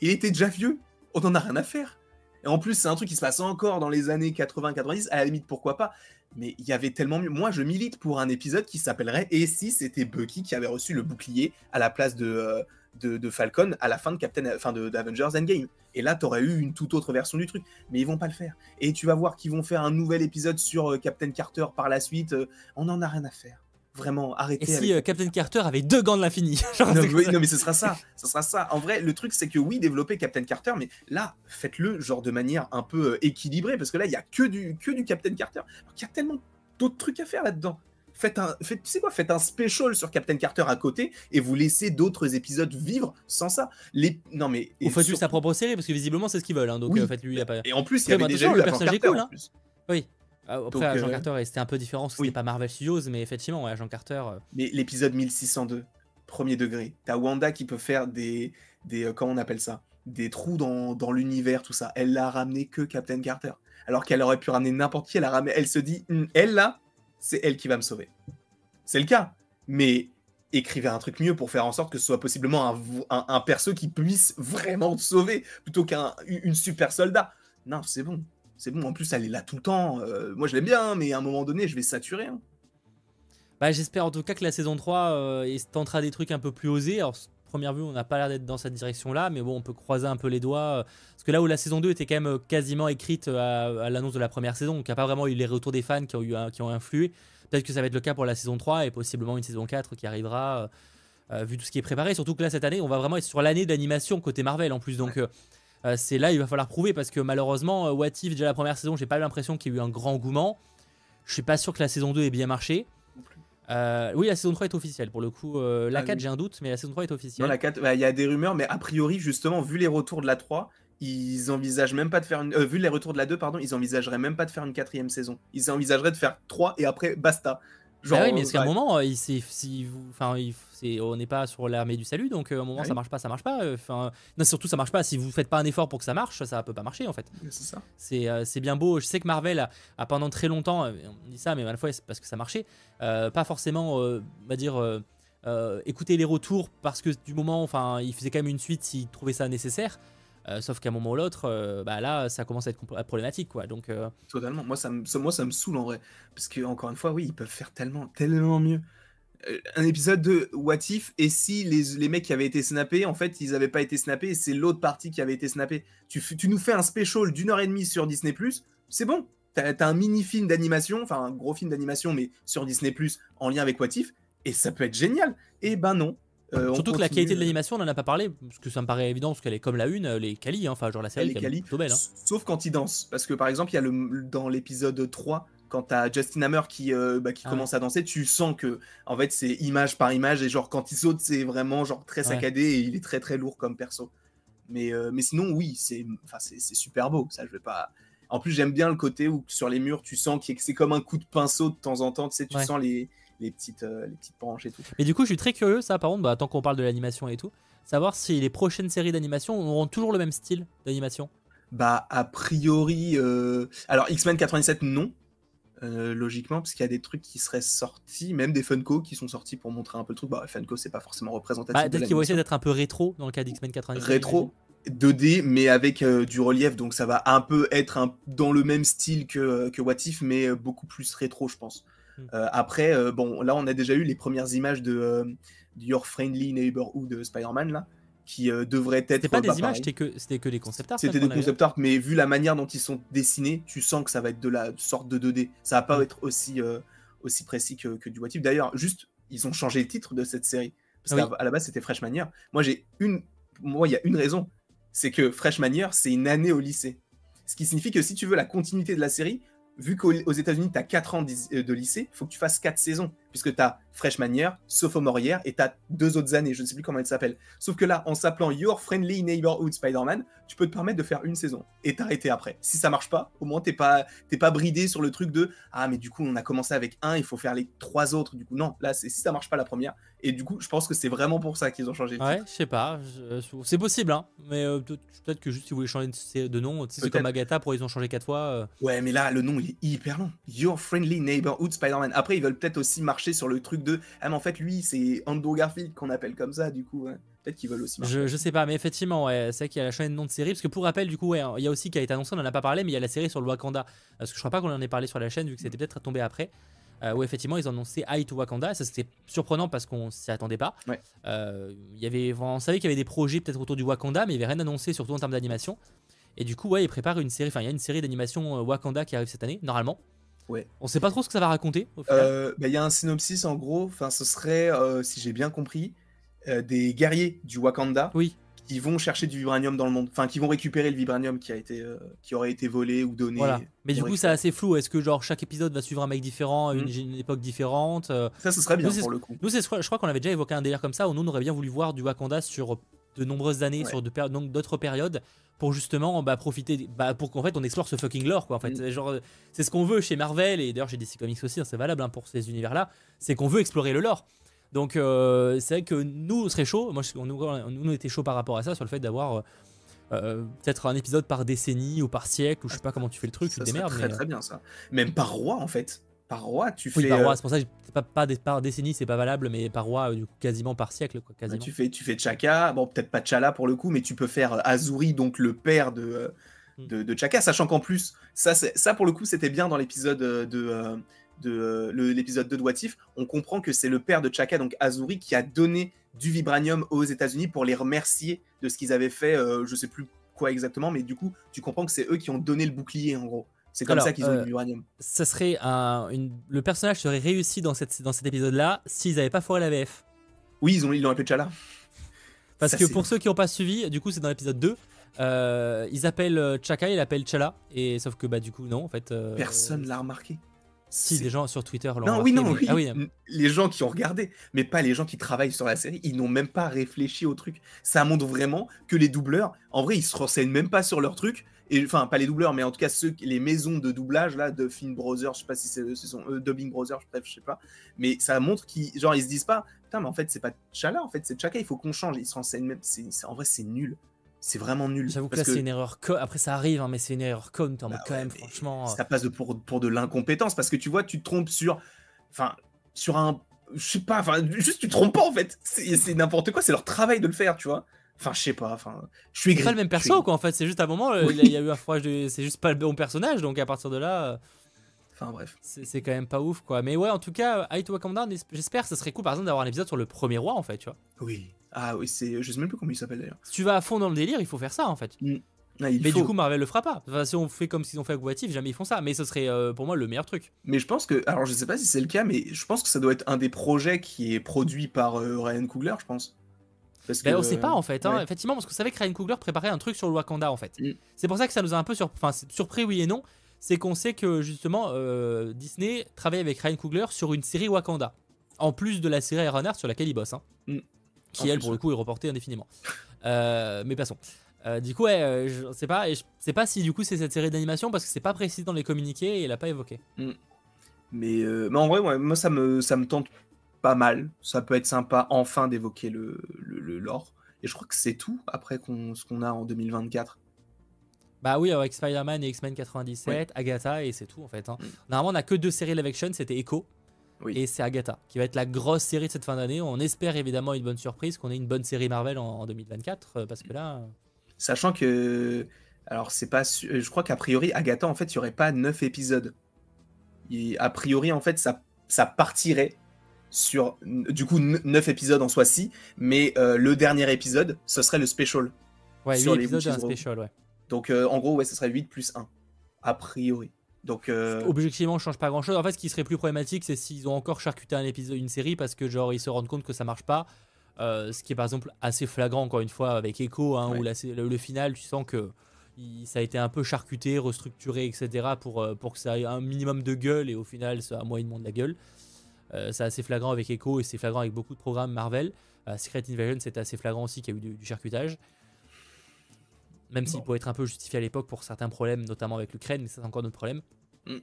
Il était déjà vieux. On en a rien à faire. Et en plus, c'est un truc qui se passe encore dans les années 80-90. À la limite, pourquoi pas mais il y avait tellement mieux. Moi, je milite pour un épisode qui s'appellerait Et si c'était Bucky qui avait reçu le bouclier à la place de, euh, de, Falcon à la fin de Captain, fin de d'Avengers Endgame? Et là, t'aurais eu une toute autre version du truc. Mais ils vont pas le faire. Et tu vas voir qu'ils vont faire un nouvel épisode sur euh, Captain Carter par la suite. Euh, on en a rien à faire. Vraiment, arrêtez. Et si Captain Carter avait deux gants de l'infini (laughs) non, non, mais ce sera ça. Ce sera ça. En vrai, le truc, c'est que oui, développer Captain Carter, mais là, faites-le genre de manière un peu équilibrée, parce que là, il y a que du, que du Captain Carter. Il y a tellement d'autres trucs à faire là-dedans. Faites un, faites, tu sais quoi, faites un special sur Captain Carter à côté et vous laissez d'autres épisodes vivre sans ça. Les, non mais. Ou faites juste sa propre série parce que visiblement c'est ce qu'ils veulent. Hein, donc euh. Pas... Et en plus, il y avait déjà eu le personnage cool. Hein. Oui. Ah, après, Agent euh, Carter, c'était un peu différent parce que c'était pas Marvel Studios, mais effectivement, Agent Carter. Euh, mais l'épisode 1602, premier degré, t'as Wanda qui peut faire des, des comment on appelle ça, des trous dans, dans l'univers, tout ça. Elle l'a ramené que Captain Carter alors qu'elle aurait pu ramener n'importe qui. Elle, a elle se dit, hum, elle là, c'est elle qui va me sauver. C'est le cas. Mais écrivez un truc mieux pour faire en sorte que ce soit possiblement un, perso qui puisse vraiment te sauver plutôt qu'une super soldat. Non, c'est bon. C'est bon. En plus, elle est là tout le temps. Euh, moi, je l'aime bien, mais à un moment donné, je vais saturer. Hein. Bah, J'espère en tout cas que la saison 3 euh, tentera des trucs un peu plus osés. Alors, première vue, on n'a pas l'air d'être dans cette direction-là, mais bon, on peut croiser un peu les doigts. Euh, parce que là où la saison 2 était quand même euh, quasiment écrite à, l'annonce de la première saison, donc il n'y a pas vraiment eu les retours des fans qui ont, eu, qui ont influé. Peut-être que ça va être le cas pour la saison 3 et possiblement une saison 4 qui arrivera, vu tout ce qui est préparé. Surtout que là, cette année, on va vraiment être sur l'année d'animation côté Marvel en plus. Donc. C'est là il va falloir prouver parce que malheureusement What If déjà la première saison j'ai pas l'impression qu'il y ait eu un grand engouement je suis pas sûr que la saison 2 ait bien marché euh, oui, la saison 3 est officielle pour le coup. Euh, la 4, ah j'ai un doute, mais la saison 3 est officielle. Non, la 4, bah, il y a des rumeurs, mais a priori, justement, vu les retours de la 3, ils envisagent même pas de faire une. Euh, vu les retours de la 2, pardon, ils envisageraient même pas de faire une quatrième saison. Ils envisageraient de faire 3 et après, basta. Genre, bah oui, mais parce qu'à un moment, il, si vous, enfin, on n'est pas sur l'armée du salut, donc à un moment, ah ça marche pas, ça marche pas. Enfin, non, surtout, ça marche pas. Si vous faites pas un effort pour que ça marche, ça peut pas marcher en fait. C'est bien beau. Je sais que Marvel a, pendant très longtemps, on dit ça, mais à la fois parce que ça marchait, pas forcément, on va dire. écouter les retours parce que du moment, enfin, il faisait quand même une suite s'il trouvait ça nécessaire. Euh, sauf qu'à un moment ou l'autre, euh, bah là, ça commence à être problématique, quoi. Donc, euh, Totalement. Moi ça, me, moi, ça me saoule en vrai. Parce que, encore une fois, oui, ils peuvent faire tellement, tellement mieux. un épisode de What If, et si les, les, mecs qui avaient été snappés, en fait, ils n'avaient pas été snappés, c'est l'autre partie qui avait été snappée. Tu, nous fais un special d'une heure et demie sur Disney, c'est bon. T'as as un mini-film d'animation, enfin un gros film d'animation, mais sur Disney, en lien avec What If, et ça peut être génial. Et ben non, euh, Surtout que la qualité de l'animation, on n'en a pas parlé, parce que ça me paraît évident, parce qu'elle est comme la une, elle est quali, hein, enfin, genre la série elle est, plutôt belle. Hein. Sauf quand il danse, parce que par exemple, il y a le, dans l'épisode 3, quand t'as Justin Hammer qui, euh, bah, qui ah commence à danser, tu sens que en fait c'est image par image et genre quand il saute c'est vraiment genre très saccadé et il est très très lourd comme perso. Mais, euh, mais sinon oui c'est c'est super beau ça je vais pas. En plus j'aime bien le côté où sur les murs tu sens que c'est comme un coup de pinceau de temps en temps tu sais tu sens les les petites, euh, les petites branches et tout. Mais du coup, je suis très curieux, ça, par contre, bah, tant qu'on parle de l'animation et tout, savoir si les prochaines séries d'animation auront toujours le même style d'animation. Bah, a priori. Euh, alors, X-Men 87, non. Euh, logiquement, parce qu'il y a des trucs qui seraient sortis, même des Funko qui sont sortis pour montrer un peu le truc. Bah, Funko, c'est pas forcément représentatif. Bah, Peut-être qu'ils vont essayer d'être un peu rétro dans le cas d'X-Men 87. Rétro, 2D, mais avec du relief, donc ça va un peu être un, dans le même style que, que What If, mais beaucoup plus rétro, je pense. Hmm. Euh, après, euh, bon, là, on a déjà eu les premières images de, euh, Your Friendly Neighborhood de Spider-Man, là, qui devraient être. C'était pas des images, c'était que, que des concept art. C'était des concept art, mais vu la manière dont ils sont dessinés, tu sens que ça va être de la sorte de 2D. Ça va pas hmm. être aussi, aussi précis que, que du What If. D'ailleurs, juste, ils ont changé le titre de cette série. Parce qu'à la base, c'était Freshmanier. Moi, j'ai une. Moi, il y a une raison. C'est que Freshmanier, c'est une année au lycée. Ce qui signifie que si tu veux la continuité de la série, vu qu'aux États-Unis, tu as 4 ans euh, de lycée, il faut que tu fasses 4 saisons. Puisque tu as Freshman Year, Sophomore Year, et tu as deux autres années, je ne sais plus comment elles s'appellent. Sauf que là, en s'appelant Your Friendly Neighborhood Spider-Man, tu peux te permettre de faire une saison et t'arrêter après. Si ça marche pas, au moins t'es pas, t'es pas bridé sur le truc de Ah, mais du coup, on a commencé avec un, il faut faire les trois autres. Du coup, non, là, si ça marche pas la première. Et du coup, je pense que c'est vraiment pour ça qu'ils ont changé. ouais, je sais pas. C'est possible, hein. Mais euh, peut-être que juste ils voulaient changer de nom. C'est comme Agatha, pour ils ont changé quatre fois. Euh. Ouais, mais là, le nom, il est hyper long. Your Friendly Neighborhood Spider-Man. Après, ils veulent peut-être aussi marcher sur le truc de Ah, mais en fait, lui, c'est Andrew Garfield qu'on appelle comme ça, du coup. Peut-être qu'ils veulent aussi. Je, je, sais pas, mais effectivement, ouais, c'est qu'il y a la chaîne de nom de série. Parce que pour rappel, du coup, ouais, il y a aussi qui a été annoncé, on en a pas parlé, mais il y a la série sur le Wakanda. Parce que je crois pas qu'on en ait parlé sur la chaîne, vu que c'était peut-être tombé après. Euh, où effectivement ils ont annoncé High to Wakanda. Ça c'était surprenant parce qu'on s'y attendait pas. Ouais. Euh, y avait, on savait qu'il y avait des projets peut-être autour du Wakanda, mais il n'y avait rien annoncé, surtout en termes d'animation. Et du coup, ouais, ils préparent une série. Enfin, il y a une série d'animation euh, Wakanda qui arrive cette année, normalement. Ouais. On sait pas trop ce que ça va raconter. Euh, bah, il y a un synopsis en gros. Enfin, ce serait, si j'ai bien compris, des guerriers du Wakanda. Oui qui vont chercher du vibranium dans le monde, enfin qui vont récupérer le vibranium qui a été, euh, qui aurait été volé ou donné. Voilà. Mais du coup, c'est assez flou. Est-ce que genre chaque épisode va suivre un mec différent, une, mm. époque différente euh? Ça, ce serait bien pour le coup. Nous, je crois qu'on avait déjà évoqué un délire comme ça où nous, on aurait bien voulu voir du Wakanda sur de nombreuses années, sur d'autres périodes, pour justement bah, profiter, bah, pour qu'en fait on explore ce fucking lore quoi. En fait, mm. genre c'est ce qu'on veut chez Marvel et d'ailleurs chez DC Comics aussi, hein, c'est valable hein, pour ces univers-là, c'est qu'on veut explorer le lore. Donc euh, c'est vrai que nous, on serait chaud. Moi, nous, nous, on était chaud par rapport à ça, sur le fait d'avoir euh, euh, peut-être un épisode par décennie ou par siècle, ou je sais pas comment tu fais le truc, ça tu te Très très bien ça. Même par roi en fait. Par roi, tu oui, fais. par roi, c'est pour ça que pas, pas par décennie, c'est pas valable, mais par roi, du coup, quasiment par siècle. Quoi, quasiment. tu fais, tu fais Chaka, bon, peut-être pas Chala pour le coup, mais tu peux faire Azuri, donc le père de, hmm. de, de Chaka, sachant qu'en plus, ça, ça pour le coup, c'était bien dans l'épisode de de euh, l'épisode 2 de What on comprend que c'est le père de Chaka, donc Azuri, qui a donné du vibranium aux États-Unis pour les remercier de ce qu'ils avaient fait, euh, je sais plus quoi exactement, mais du coup, tu comprends que c'est eux qui ont donné le bouclier en gros. C'est comme ça qu'ils ont eu euh, vibranium. Ça serait un, le personnage serait réussi dans, cette, dans cet épisode-là s'ils n'avaient pas foiré la VF. Oui, ils ont ils l'ont appelé Chala. Parce que pour ceux qui n'ont pas suivi, du coup, c'est dans l'épisode 2. ils appellent Chaka, ils l'appellent Chala, et sauf que bah du coup non en fait. Personne l'a remarqué. Si, des gens sur Twitter l'ont Non, oui, non, oui. Ah oui. Les gens qui ont regardé, mais pas les gens qui travaillent sur la série, ils n'ont même pas réfléchi au truc. Ça montre vraiment que les doubleurs, en vrai, ils se renseignent même pas sur leur truc. Et, enfin, pas les doubleurs, mais en tout cas, ceux, les maisons de doublage, là, de Film Brothers, je sais pas si c'est ce sont eux, Dubbing Brothers, bref, je sais pas. Mais ça montre qu'ils, genre, ils se disent pas, putain, mais en fait, c'est pas Chala, en fait, c'est Chaka, il faut qu'on change. Ils se renseignent même. C'est, en vrai, c'est nul c'est vraiment nul. J'avoue que là, c'est une erreur. Après, ça arrive, hein, mais c'est une erreur con. Bah quand même, franchement. Ça passe de pour, pour de l'incompétence parce que tu vois, tu te trompes sur. Enfin, sur un. Je sais pas, enfin, juste tu te trompes pas en fait. C'est n'importe quoi, c'est leur travail de le faire, tu vois. Enfin, je sais pas, enfin. Je suis pas le même perso, quoi, en fait. C'est juste à un moment, il y a eu un froid de. C'est juste pas le bon personnage, donc à partir de là. Euh, enfin bref. C'est quand même pas ouf quoi. Mais ouais, en tout cas, Eye to Wakanda, j'espère que ça serait cool par exemple d'avoir un épisode sur le premier roi en fait, tu vois. Oui. Ah oui, c'est, je sais même plus comment il s'appelle d'ailleurs. Si tu vas à fond dans le délire, il faut faire ça en fait. Mm. Ah, mais du coup, Marvel le fera pas. Enfin, si on fait comme s'ils ont fait avec What jamais ils font ça. Mais ce serait euh, pour moi le meilleur truc. Mais je pense que, alors je sais pas si c'est le cas, mais je pense que ça doit être un des projets qui est produit par euh, Ryan Coogler, je pense. Parce ben, que, on sait pas en fait, hein, effectivement, parce vous savez que Ryan Coogler préparait un truc sur le Wakanda en fait. Mm. C'est pour ça que ça nous a un peu surpris, oui et non. C'est qu'on sait que justement euh, Disney travaille avec Ryan Coogler sur une série Wakanda. En plus de la série Ironheart sur laquelle il bosse. Hein. Mm qui elle pour le coup est reportée indéfiniment. Euh, mais passons. Euh, du coup, ouais, je sais pas, je sais pas si du coup c'est cette série d'animation parce que c'est pas précis dans les communiqués et il a pas évoqué. Mm. Mais, mais en vrai, moi ça me, ça me tente pas mal. Ça peut être sympa enfin d'évoquer le, le, lore. Et je crois que c'est tout après qu'on, ce qu'on a en 2024. Bah oui, avec Spider-Man et X-Men 97, Agatha et c'est tout en fait. Hein. Mm. Normalement, on a que deux séries live action, c'était Echo et c'est Agatha, qui va être la grosse série de cette fin d'année. On espère évidemment une bonne surprise, qu'on ait une bonne série Marvel en, 2024, euh, parce que là. Sachant que. Alors, c'est pas. Je crois qu'a priori, Agatha, en fait, il n'y aurait pas 9 épisodes. a priori, en fait, ça, ça partirait sur. Du coup, 9 épisodes en soi-ci, mais euh, le dernier épisode, ce serait le special. Ouais, sur 8 épisodes un special, ouais. Donc, en gros, ouais, ce serait 8 plus 1. A priori. Donc, euh... Objectivement, je change pas grand chose. En fait, ce qui serait plus problématique, c'est s'ils ont encore charcuté un épisode, une série, parce que genre ils se rendent compte que ça marche pas. Euh, ce qui est par exemple assez flagrant, encore une fois, avec Echo, hein, où le, final, tu sens que ça a été un peu charcuté, restructuré, etc., pour, euh, pour que ça ait un minimum de gueule et au final, ça a moyennement de la gueule. C'est assez flagrant avec Echo et c'est flagrant avec beaucoup de programmes Marvel. Secret Invasion, c'était assez flagrant aussi qu'il y a eu du, du charcutage. Même s'il pourrait être un peu justifié à l'époque pour certains problèmes, notamment avec l'Ukraine, mais c'est encore notre problème. Mm.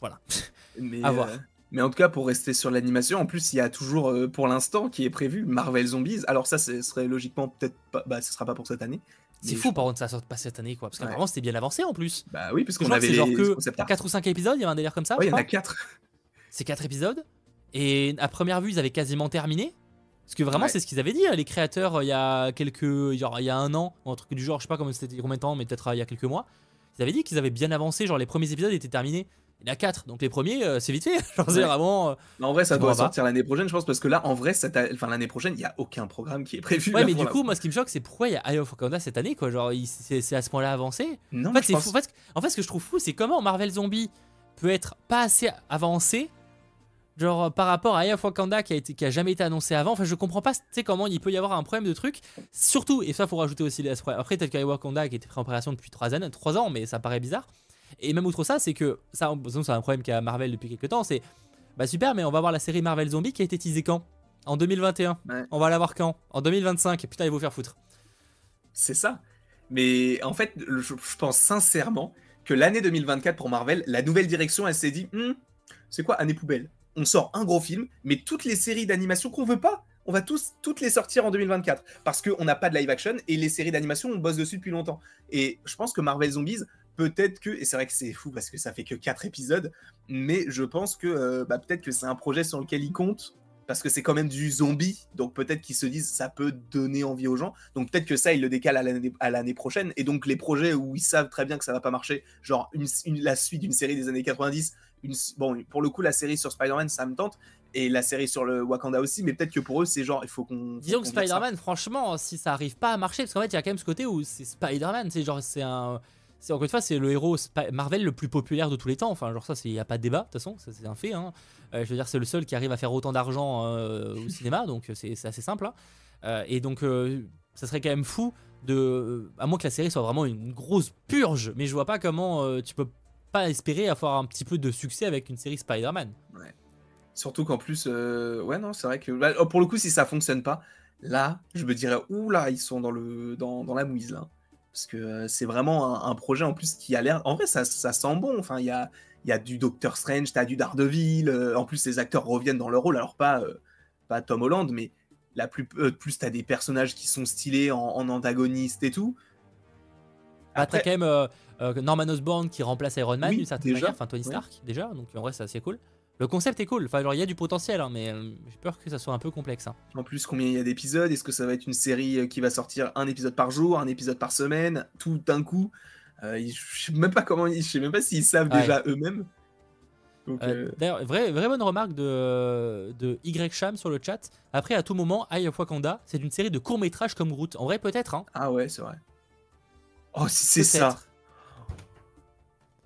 Voilà. (laughs) Mais, à voir. Euh, mais en tout cas, pour rester sur l'animation, en plus, il y a toujours, euh, pour l'instant, qui est prévu Marvel Zombies. Alors ça, ce serait logiquement peut-être pas, bah, ce sera pas pour cette année. C'est fou, par contre, ça sort pas cette année, quoi. Parce qu'apparemment, c'était bien avancé en plus. Bah oui, parce qu'on avait genre que 4 ou 5 épisodes, il y avait un délire comme ça. Ouais, il y en a 4. C'est 4 épisodes. Et à première vue, ils avaient quasiment terminé. Parce que vraiment, c'est ce qu'ils avaient dit, hein, les créateurs, il y a quelques. Genre, il y a un an, ou un truc du genre, je sais pas comment c'était combien de temps, mais peut-être euh, il y a quelques mois. Ils avaient dit qu'ils avaient bien avancé, genre les premiers épisodes étaient terminés. Il y en a 4, donc les premiers, euh, c'est vite fait. (laughs) genre, vraiment, euh, en vrai, ça doit sortir l'année prochaine, je pense, parce que là, en vrai, enfin, l'année prochaine, il n'y a aucun programme qui est prévu. Ouais, mais du coup, moi, ce qui me choque, c'est pourquoi il y a Eye of Wakanda cette année, quoi. Genre, c'est à ce point-là avancé. Non, en fait, c'est fou. En fait, ce que je trouve fou, c'est comment Marvel Zombie peut être pas assez avancé Genre par rapport à Aya Wakanda qui a, été, qui a jamais été annoncé avant. Enfin, je comprends pas comment il peut y avoir un problème de truc. Surtout, et ça, faut rajouter aussi les Après, peut-être qu'Aya Wakanda qui était en opération depuis 3 ans, 3 ans, mais ça paraît bizarre. Et même outre ça, c'est que ça, c'est un problème qu'a Marvel depuis quelques temps. C'est bah super, mais on va voir la série Marvel Zombie qui a été teasée quand? En 2021. On va la voir quand? En 2025. Et putain, ils vont faire foutre. C'est ça. Mais en fait, je, pense sincèrement que l'année 2024 pour Marvel, la nouvelle direction, elle s'est dit, hmm, c'est quoi année poubelle? On sort un gros film, mais toutes les séries d'animation qu'on veut pas, on va tous toutes les sortir en 2024 parce qu'on n'a pas de live action et les séries d'animation on bosse dessus depuis longtemps. Et je pense que Marvel Zombies peut-être que et c'est vrai que c'est fou parce que ça fait que 4 épisodes, mais je pense que euh, bah, peut-être que c'est un projet sur lequel ils comptent parce que c'est quand même du zombie, donc peut-être qu'ils se disent ça peut donner envie aux gens. Donc peut-être que ça, ils le décalent à l'année prochaine. Et donc les projets où ils savent très bien que ça va pas marcher, genre la suite d'une série des années 90, bon, pour le coup, la série sur Spider-Man, ça me tente. Et la série sur le Wakanda aussi, mais peut-être que pour eux, c'est genre, il faut qu'on. Disons que Spider-Man, franchement, si ça arrive pas à marcher, parce qu'en fait, il y a quand même ce côté où c'est Spider-Man, c'est genre, c'est un. Encore une fois, c'est le héros Marvel le plus populaire de tous les temps. Enfin, genre, ça, il n'y a pas de débat, de toute façon, c'est un fait. Hein. Euh, je veux dire, c'est le seul qui arrive à faire autant d'argent euh, au cinéma, donc c'est assez simple. Hein. Euh, et donc, ça serait quand même fou de. À moins que la série soit vraiment une grosse purge, mais je vois pas comment tu peux espérer avoir un petit peu de succès avec une série Spider-Man. Ouais. Surtout qu'en plus, euh, ouais, non, c'est vrai que bah, oh, pour le coup, si ça fonctionne pas, là, je me dirais, ouh là, ils sont dans, le, dans, dans la mouise là. Parce que euh, c'est vraiment un, projet en plus qui a l'air. En vrai, ça, ça sent bon. Enfin, il y a, y a du Doctor Strange, t'as du Daredevil. Euh, en plus, les acteurs reviennent dans leur rôle. Alors, pas, pas Tom Holland, mais la plus, plus t'as des personnages qui sont stylés en, en antagoniste et tout. Après, t'as quand même Norman Osborn qui remplace Iron Man d'une certaine manière, enfin Tony Stark déjà, donc en vrai c'est assez cool. Le concept est cool, enfin il y a du potentiel, hein, mais euh, j'ai peur que ça soit un peu complexe. Hein. En plus, combien il y a d'épisodes? Est-ce que ça va être une série euh, qui va sortir un épisode par jour, un épisode par semaine, tout d'un coup? Je sais même pas comment, je sais même pas s'ils savent déjà eux-mêmes. D'ailleurs, vraie, vraie bonne remarque de, de Y Sham sur le chat. Après, à tout moment, Eye of Wakanda, c'est une série de courts métrages comme Groot. En vrai, peut-être. Hein. Ah ouais, c'est vrai. Oh, si c'est ça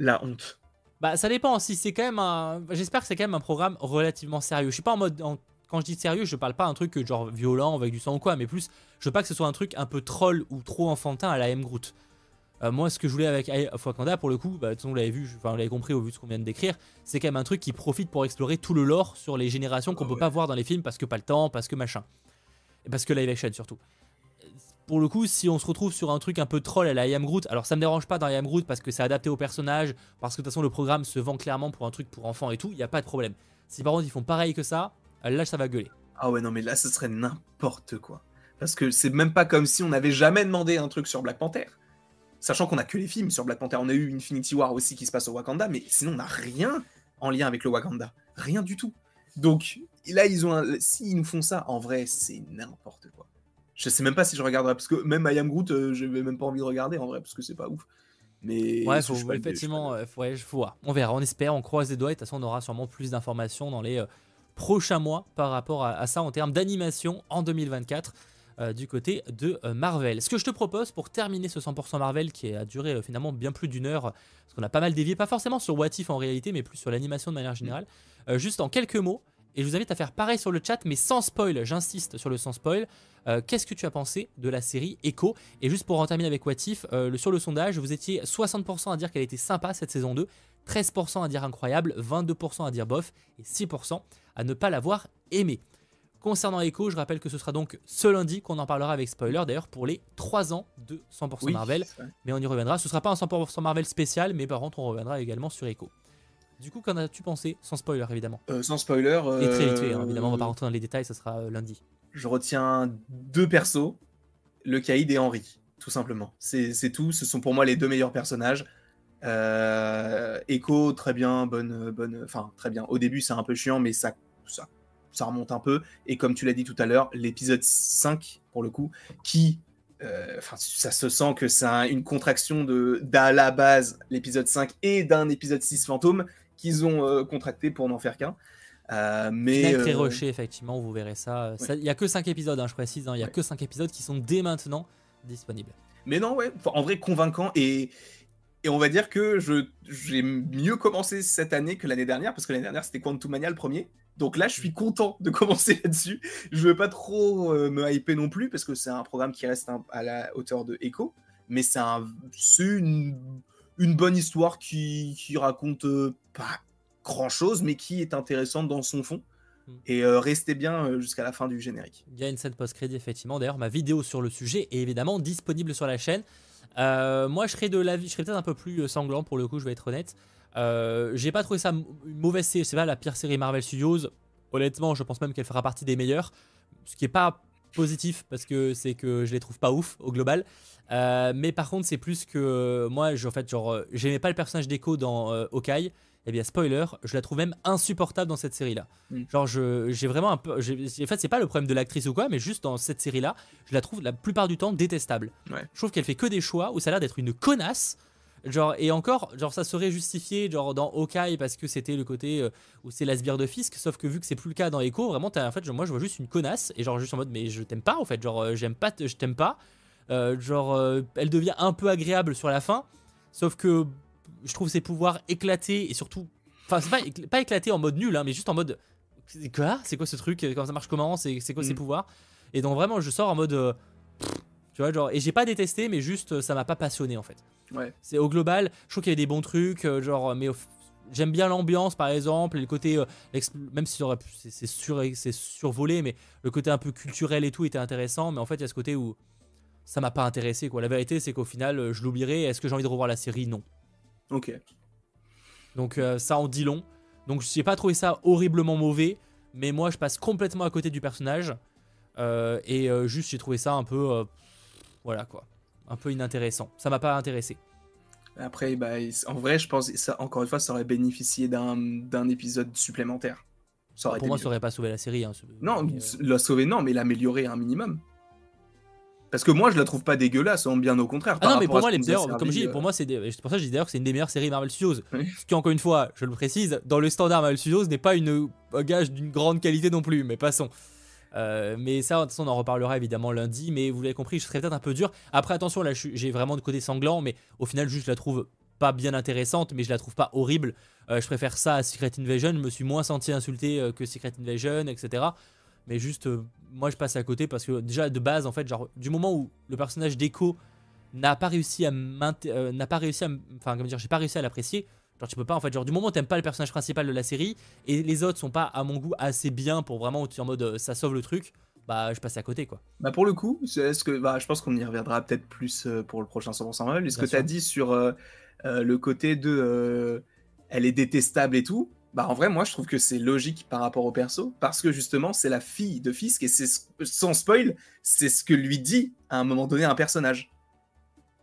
la honte Bah ça dépend si c'est quand même un... J'espère que c'est quand même un programme relativement sérieux. Je suis pas en mode... Quand je dis sérieux, je parle pas un truc genre violent avec du sang ou quoi, mais plus je veux pas que ce soit un truc un peu troll ou trop enfantin à la M Groot. Euh, moi, ce que je voulais avec Wakanda, pour le coup, bah, vous l'avez vu, enfin, vous l'avez compris au vu de ce qu'on vient de décrire, c'est quand même un truc qui profite pour explorer tout le lore sur les générations qu'on ah peut pas voir dans les films parce que pas le temps, parce que machin. Et parce que live action surtout pour le coup, si on se retrouve sur un truc un peu troll à la I alors ça me dérange pas dans I parce que c'est adapté au personnage, parce que de toute façon le programme se vend clairement pour un truc pour enfants et tout, il n'y a pas de problème. Si par contre ils font pareil que ça, là ça va gueuler. Ah ouais, non mais là ce serait n'importe quoi. Parce que c'est même pas comme si on n'avait jamais demandé un truc sur Black Panther. Sachant qu'on a que les films sur Black Panther, on a eu Infinity War aussi qui se passe au Wakanda, mais sinon on n'a rien en lien avec le Wakanda. Rien du tout. Donc là, ils ont un... s'ils nous font ça, en vrai, c'est n'importe quoi. Je sais même pas si je regarderai, parce que même I Am Groot, euh, je n'ai même pas envie de regarder en vrai, parce que c'est pas ouf. Mais ouais, effectivement, euh, ouais, je vois. On verra, on espère, on croise les doigts, et de toute façon, on aura sûrement plus d'informations dans les euh, prochains mois par rapport à, ça en termes d'animation en 2024 du côté de Marvel. Ce que je te propose pour terminer ce 100% Marvel qui a duré finalement bien plus d'une heure, parce qu'on a pas mal dévié, pas forcément sur What If en réalité, mais plus sur l'animation de manière générale, juste en quelques mots, et je vous invite à faire pareil sur le chat, mais sans spoil, j'insiste sur le sans spoil. Euh, qu'est-ce que tu as pensé de la série Echo? Et juste pour en terminer avec Watif, euh, sur le sondage, vous étiez 60% à dire qu'elle était sympa cette saison 2, 13% à dire incroyable, 22% à dire bof et 6% à ne pas l'avoir aimé. Concernant Echo, je rappelle que ce sera donc ce lundi qu'on en parlera avec spoiler, d'ailleurs pour les 3 ans de 100% Marvel. Mais on y reviendra. Ce sera pas un 100% Marvel spécial, mais par contre on reviendra également sur Echo. Du coup, qu'en as-tu pensé Sans spoiler, évidemment. Euh, sans spoiler. Et très vite fait, hein, évidemment, on va pas rentrer dans les détails, ça sera euh, lundi. Je retiens deux persos, le Kaïd et Henry, tout simplement. C'est tout, ce sont pour moi les deux meilleurs personnages. Euh, Echo, très bien, bonne, bonne, enfin très bien. Au début, c'est un peu chiant, mais ça, ça ça remonte un peu. Et comme tu l'as dit tout à l'heure, l'épisode 5, pour le coup, qui. Euh, enfin, ça se sent que c'est une contraction de d'à la base l'épisode 5 et d'un épisode 6 fantôme qu'ils ont euh, contracté pour n'en faire qu'un. Euh, mais très rushé, effectivement, vous verrez ça. Il n'y a que 5 épisodes, hein, je précise. Hein. Il n'y a que 5 épisodes qui sont dès maintenant disponibles. Mais non, ouais, en vrai, convaincant. Et, et on va dire que j'ai mieux commencé cette année que l'année dernière, parce que l'année dernière, c'était Quantum Mania le premier. Donc là, je suis content de (laughs) commencer là-dessus. Je veux pas trop euh, me hyper non plus parce que c'est un programme qui reste à la hauteur de Echo, mais c'est une, bonne histoire qui, raconte euh, pas grand-chose, mais qui est intéressante dans son fond. Hmm. Et euh, restez bien jusqu'à la fin du générique. Il y a une scène post-crédit, effectivement. D'ailleurs, ma vidéo sur le sujet est évidemment disponible sur la chaîne. moi, je serais de l'avis, je serais peut-être un peu plus sanglant pour le coup, je vais être honnête. Euh, j'ai pas trouvé ça une mauvaise série, c'est pas la pire série Marvel Studios. Honnêtement, je pense même qu'elle fera partie des meilleures. Ce qui est pas positif parce que c'est que je les trouve pas ouf au global. Euh, mais par contre, c'est plus que moi, en fait, genre, euh, j'aimais pas le personnage d'Echo dans euh, Hawkeye. Et eh bien, spoiler, je la trouve même insupportable dans cette série-là. Mm. Genre, j'ai vraiment un peu. En fait, c'est pas le problème de l'actrice ou quoi, mais juste dans cette série-là, je la trouve la plupart du temps détestable. Je trouve qu'elle fait que des choix où ça a l'air d'être une connasse. Genre, et encore, genre, ça serait justifié genre, dans Hawkeye parce que c'était le côté euh, où c'est la sbire de Fisk, sauf que vu que c'est plus le cas dans Echo, vraiment, en fait, moi je vois juste une connasse et genre, juste en mode, mais je t'aime pas en fait, genre, euh, j'aime pas, je t'aime pas. Euh, genre, elle devient un peu agréable sur la fin, sauf que je trouve ses pouvoirs éclatés et surtout, enfin, c'est pas, pas éclaté en mode nul, hein, mais juste en mode, quoi? C'est quoi ce truc? Comment ça marche? Comment? C'est quoi ses mm. pouvoirs? Et donc, vraiment, je sors en mode, tu vois, genre, et j'ai pas détesté, mais juste, ça m'a pas passionné en fait. C'est au global, je trouve qu'il y avait des bons trucs, euh, genre, mais j'aime bien l'ambiance par exemple, et le côté, euh, même si c'est sur, survolé, mais le côté un peu culturel et tout était intéressant, mais en fait, il y a ce côté où ça m'a pas intéressé, quoi. La vérité, c'est qu'au final, euh, je l'oublierai. Est-ce que j'ai envie de revoir la série? Non. Ok. Donc, ça en dit long. Donc, je n'ai pas trouvé ça horriblement mauvais, mais moi, je passe complètement à côté du personnage. et juste, j'ai trouvé ça un peu. Voilà, quoi un peu inintéressant. Ça m'a pas intéressé. Après, bah, en vrai, je pense, ça, encore une fois, ça aurait bénéficié d'un épisode supplémentaire. Ça Pour moi, ça aurait pas sauvé la série. Hein, non, euh, la sauver, non, mais l'améliorer un minimum. Parce que moi, je la trouve pas dégueulasse, hein, bien au contraire. Ah non, mais pour moi, les comme je dis, pour moi, c'est pour ça que je dis d'ailleurs que c'est une des meilleures séries Marvel Studios. (laughs) Ce qui, encore une fois, je le précise, dans le standard Marvel Studios, n'est pas une un gage d'une grande qualité non plus. Mais passons. Euh, mais ça, on en reparlera évidemment lundi. Mais vous l'avez compris, je serais peut-être un peu dur. Après, attention, là, j'ai vraiment de côté sanglant, mais au final, juste, je la trouve pas bien intéressante, mais je la trouve pas horrible. Euh, je préfère ça à Secret Invasion. Je me suis moins senti insulté euh, que Secret Invasion, etc. Mais juste, moi, je passe à côté parce que déjà, de base, en fait, genre, du moment où le personnage d'Echo n'a pas réussi à n'a pas réussi à enfin comment dire j'ai pas réussi à l'apprécier Genre tu peux pas en fait genre du moment où t'aimes pas le personnage principal de la série et les autres sont pas à mon goût assez bien pour vraiment en mode euh, ça sauve le truc, bah je passe à côté quoi. Bah pour le coup, est-ce que bah, je pense qu'on y reviendra peut-être plus euh, pour le prochain 100% Marvel. Est-ce que tu as dit sur euh, le côté de elle est détestable et tout bah en vrai moi je trouve que c'est logique par rapport au perso parce que justement c'est la fille de Fisk et c'est sans spoil c'est ce que lui dit à un moment donné un personnage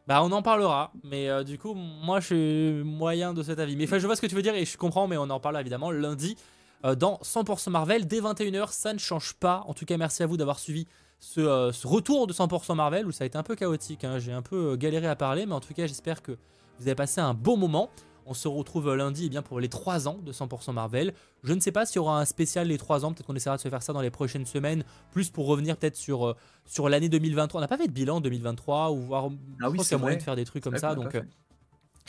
bah on en parlera, mais euh, du coup moi je suis moyen de cet avis. Mais je vois ce que tu veux dire et je comprends, mais on en parlera évidemment lundi euh, dans 100% Marvel dès 21h. Ça ne change pas. En tout cas merci à vous d'avoir suivi ce, euh, retour de 100% Marvel où ça a été un peu chaotique. Hein. J'ai un peu galéré à parler, mais en tout cas j'espère que vous avez passé un bon moment. On se retrouve lundi eh bien, pour les 3 ans de 100% Marvel. Je ne sais pas s'il y aura un spécial les 3 ans. Peut-être qu'on essaiera de se faire ça dans les prochaines semaines. Plus pour revenir peut-être sur, euh, sur l'année 2023. On n'a pas fait de bilan 2023 ou voir. Ah oui, c'est moyen de faire des trucs comme ça. Donc. Euh,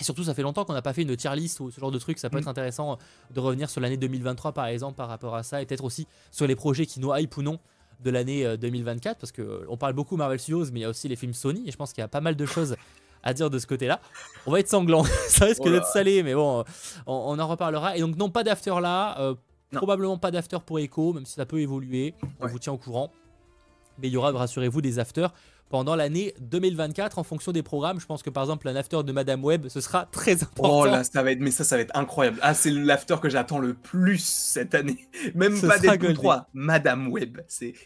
et surtout, ça fait longtemps qu'on n'a pas fait une tier list ou ce genre de truc. Ça peut mm. être intéressant de revenir sur l'année 2023 par exemple par rapport à ça et peut-être aussi sur les projets qui nous hype ou non de l'année 2024 euh, parce que on parle beaucoup Marvel Studios mais il y a aussi les films Sony et je pense qu'il y a pas mal de choses à dire de ce côté-là. On va être sanglant, (laughs) ça risque Oh d'être salé, mais bon, on, on en reparlera. Et donc, non, pas d'after là, euh, probablement pas d'after pour Echo, même si ça peut évoluer, on Ouais. vous tient au courant. Mais il y aura, rassurez-vous, des afters pendant l'année 2024 en fonction des programmes. Je pense que par exemple, un after de Madame Web, ce sera très important. Oh là, ça va être, mais ça, ça va être incroyable. Ah, c'est l'after que j'attends le plus cette année. (laughs) Même Ce pas goldé. 3, Madame Web.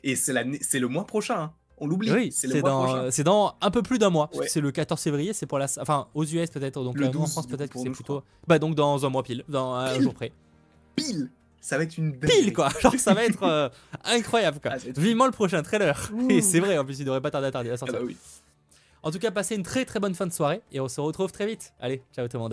Et c'est l'année, c'est le mois prochain. hein. On l'oublie. Oui, c'est dans, un peu plus d'un mois. Ouais. C'est le 14 février, c'est pour la. Enfin, aux US peut-être, donc Le euh, nous, en 12, France peut-être que c'est plutôt. Bah, donc dans un mois pile, dans un Pile. jour près. Pile. Ça va être une Pile dinguerie. quoi, genre ça va être euh, incroyable quoi. Ah, Vivement le prochain trailer. Ouh. Et c'est vrai, en plus il devrait pas tarder à tarder à Ah sortir. bah oui. En tout cas, passez une très très bonne fin de soirée et on se retrouve très vite. Allez, ciao tout le monde.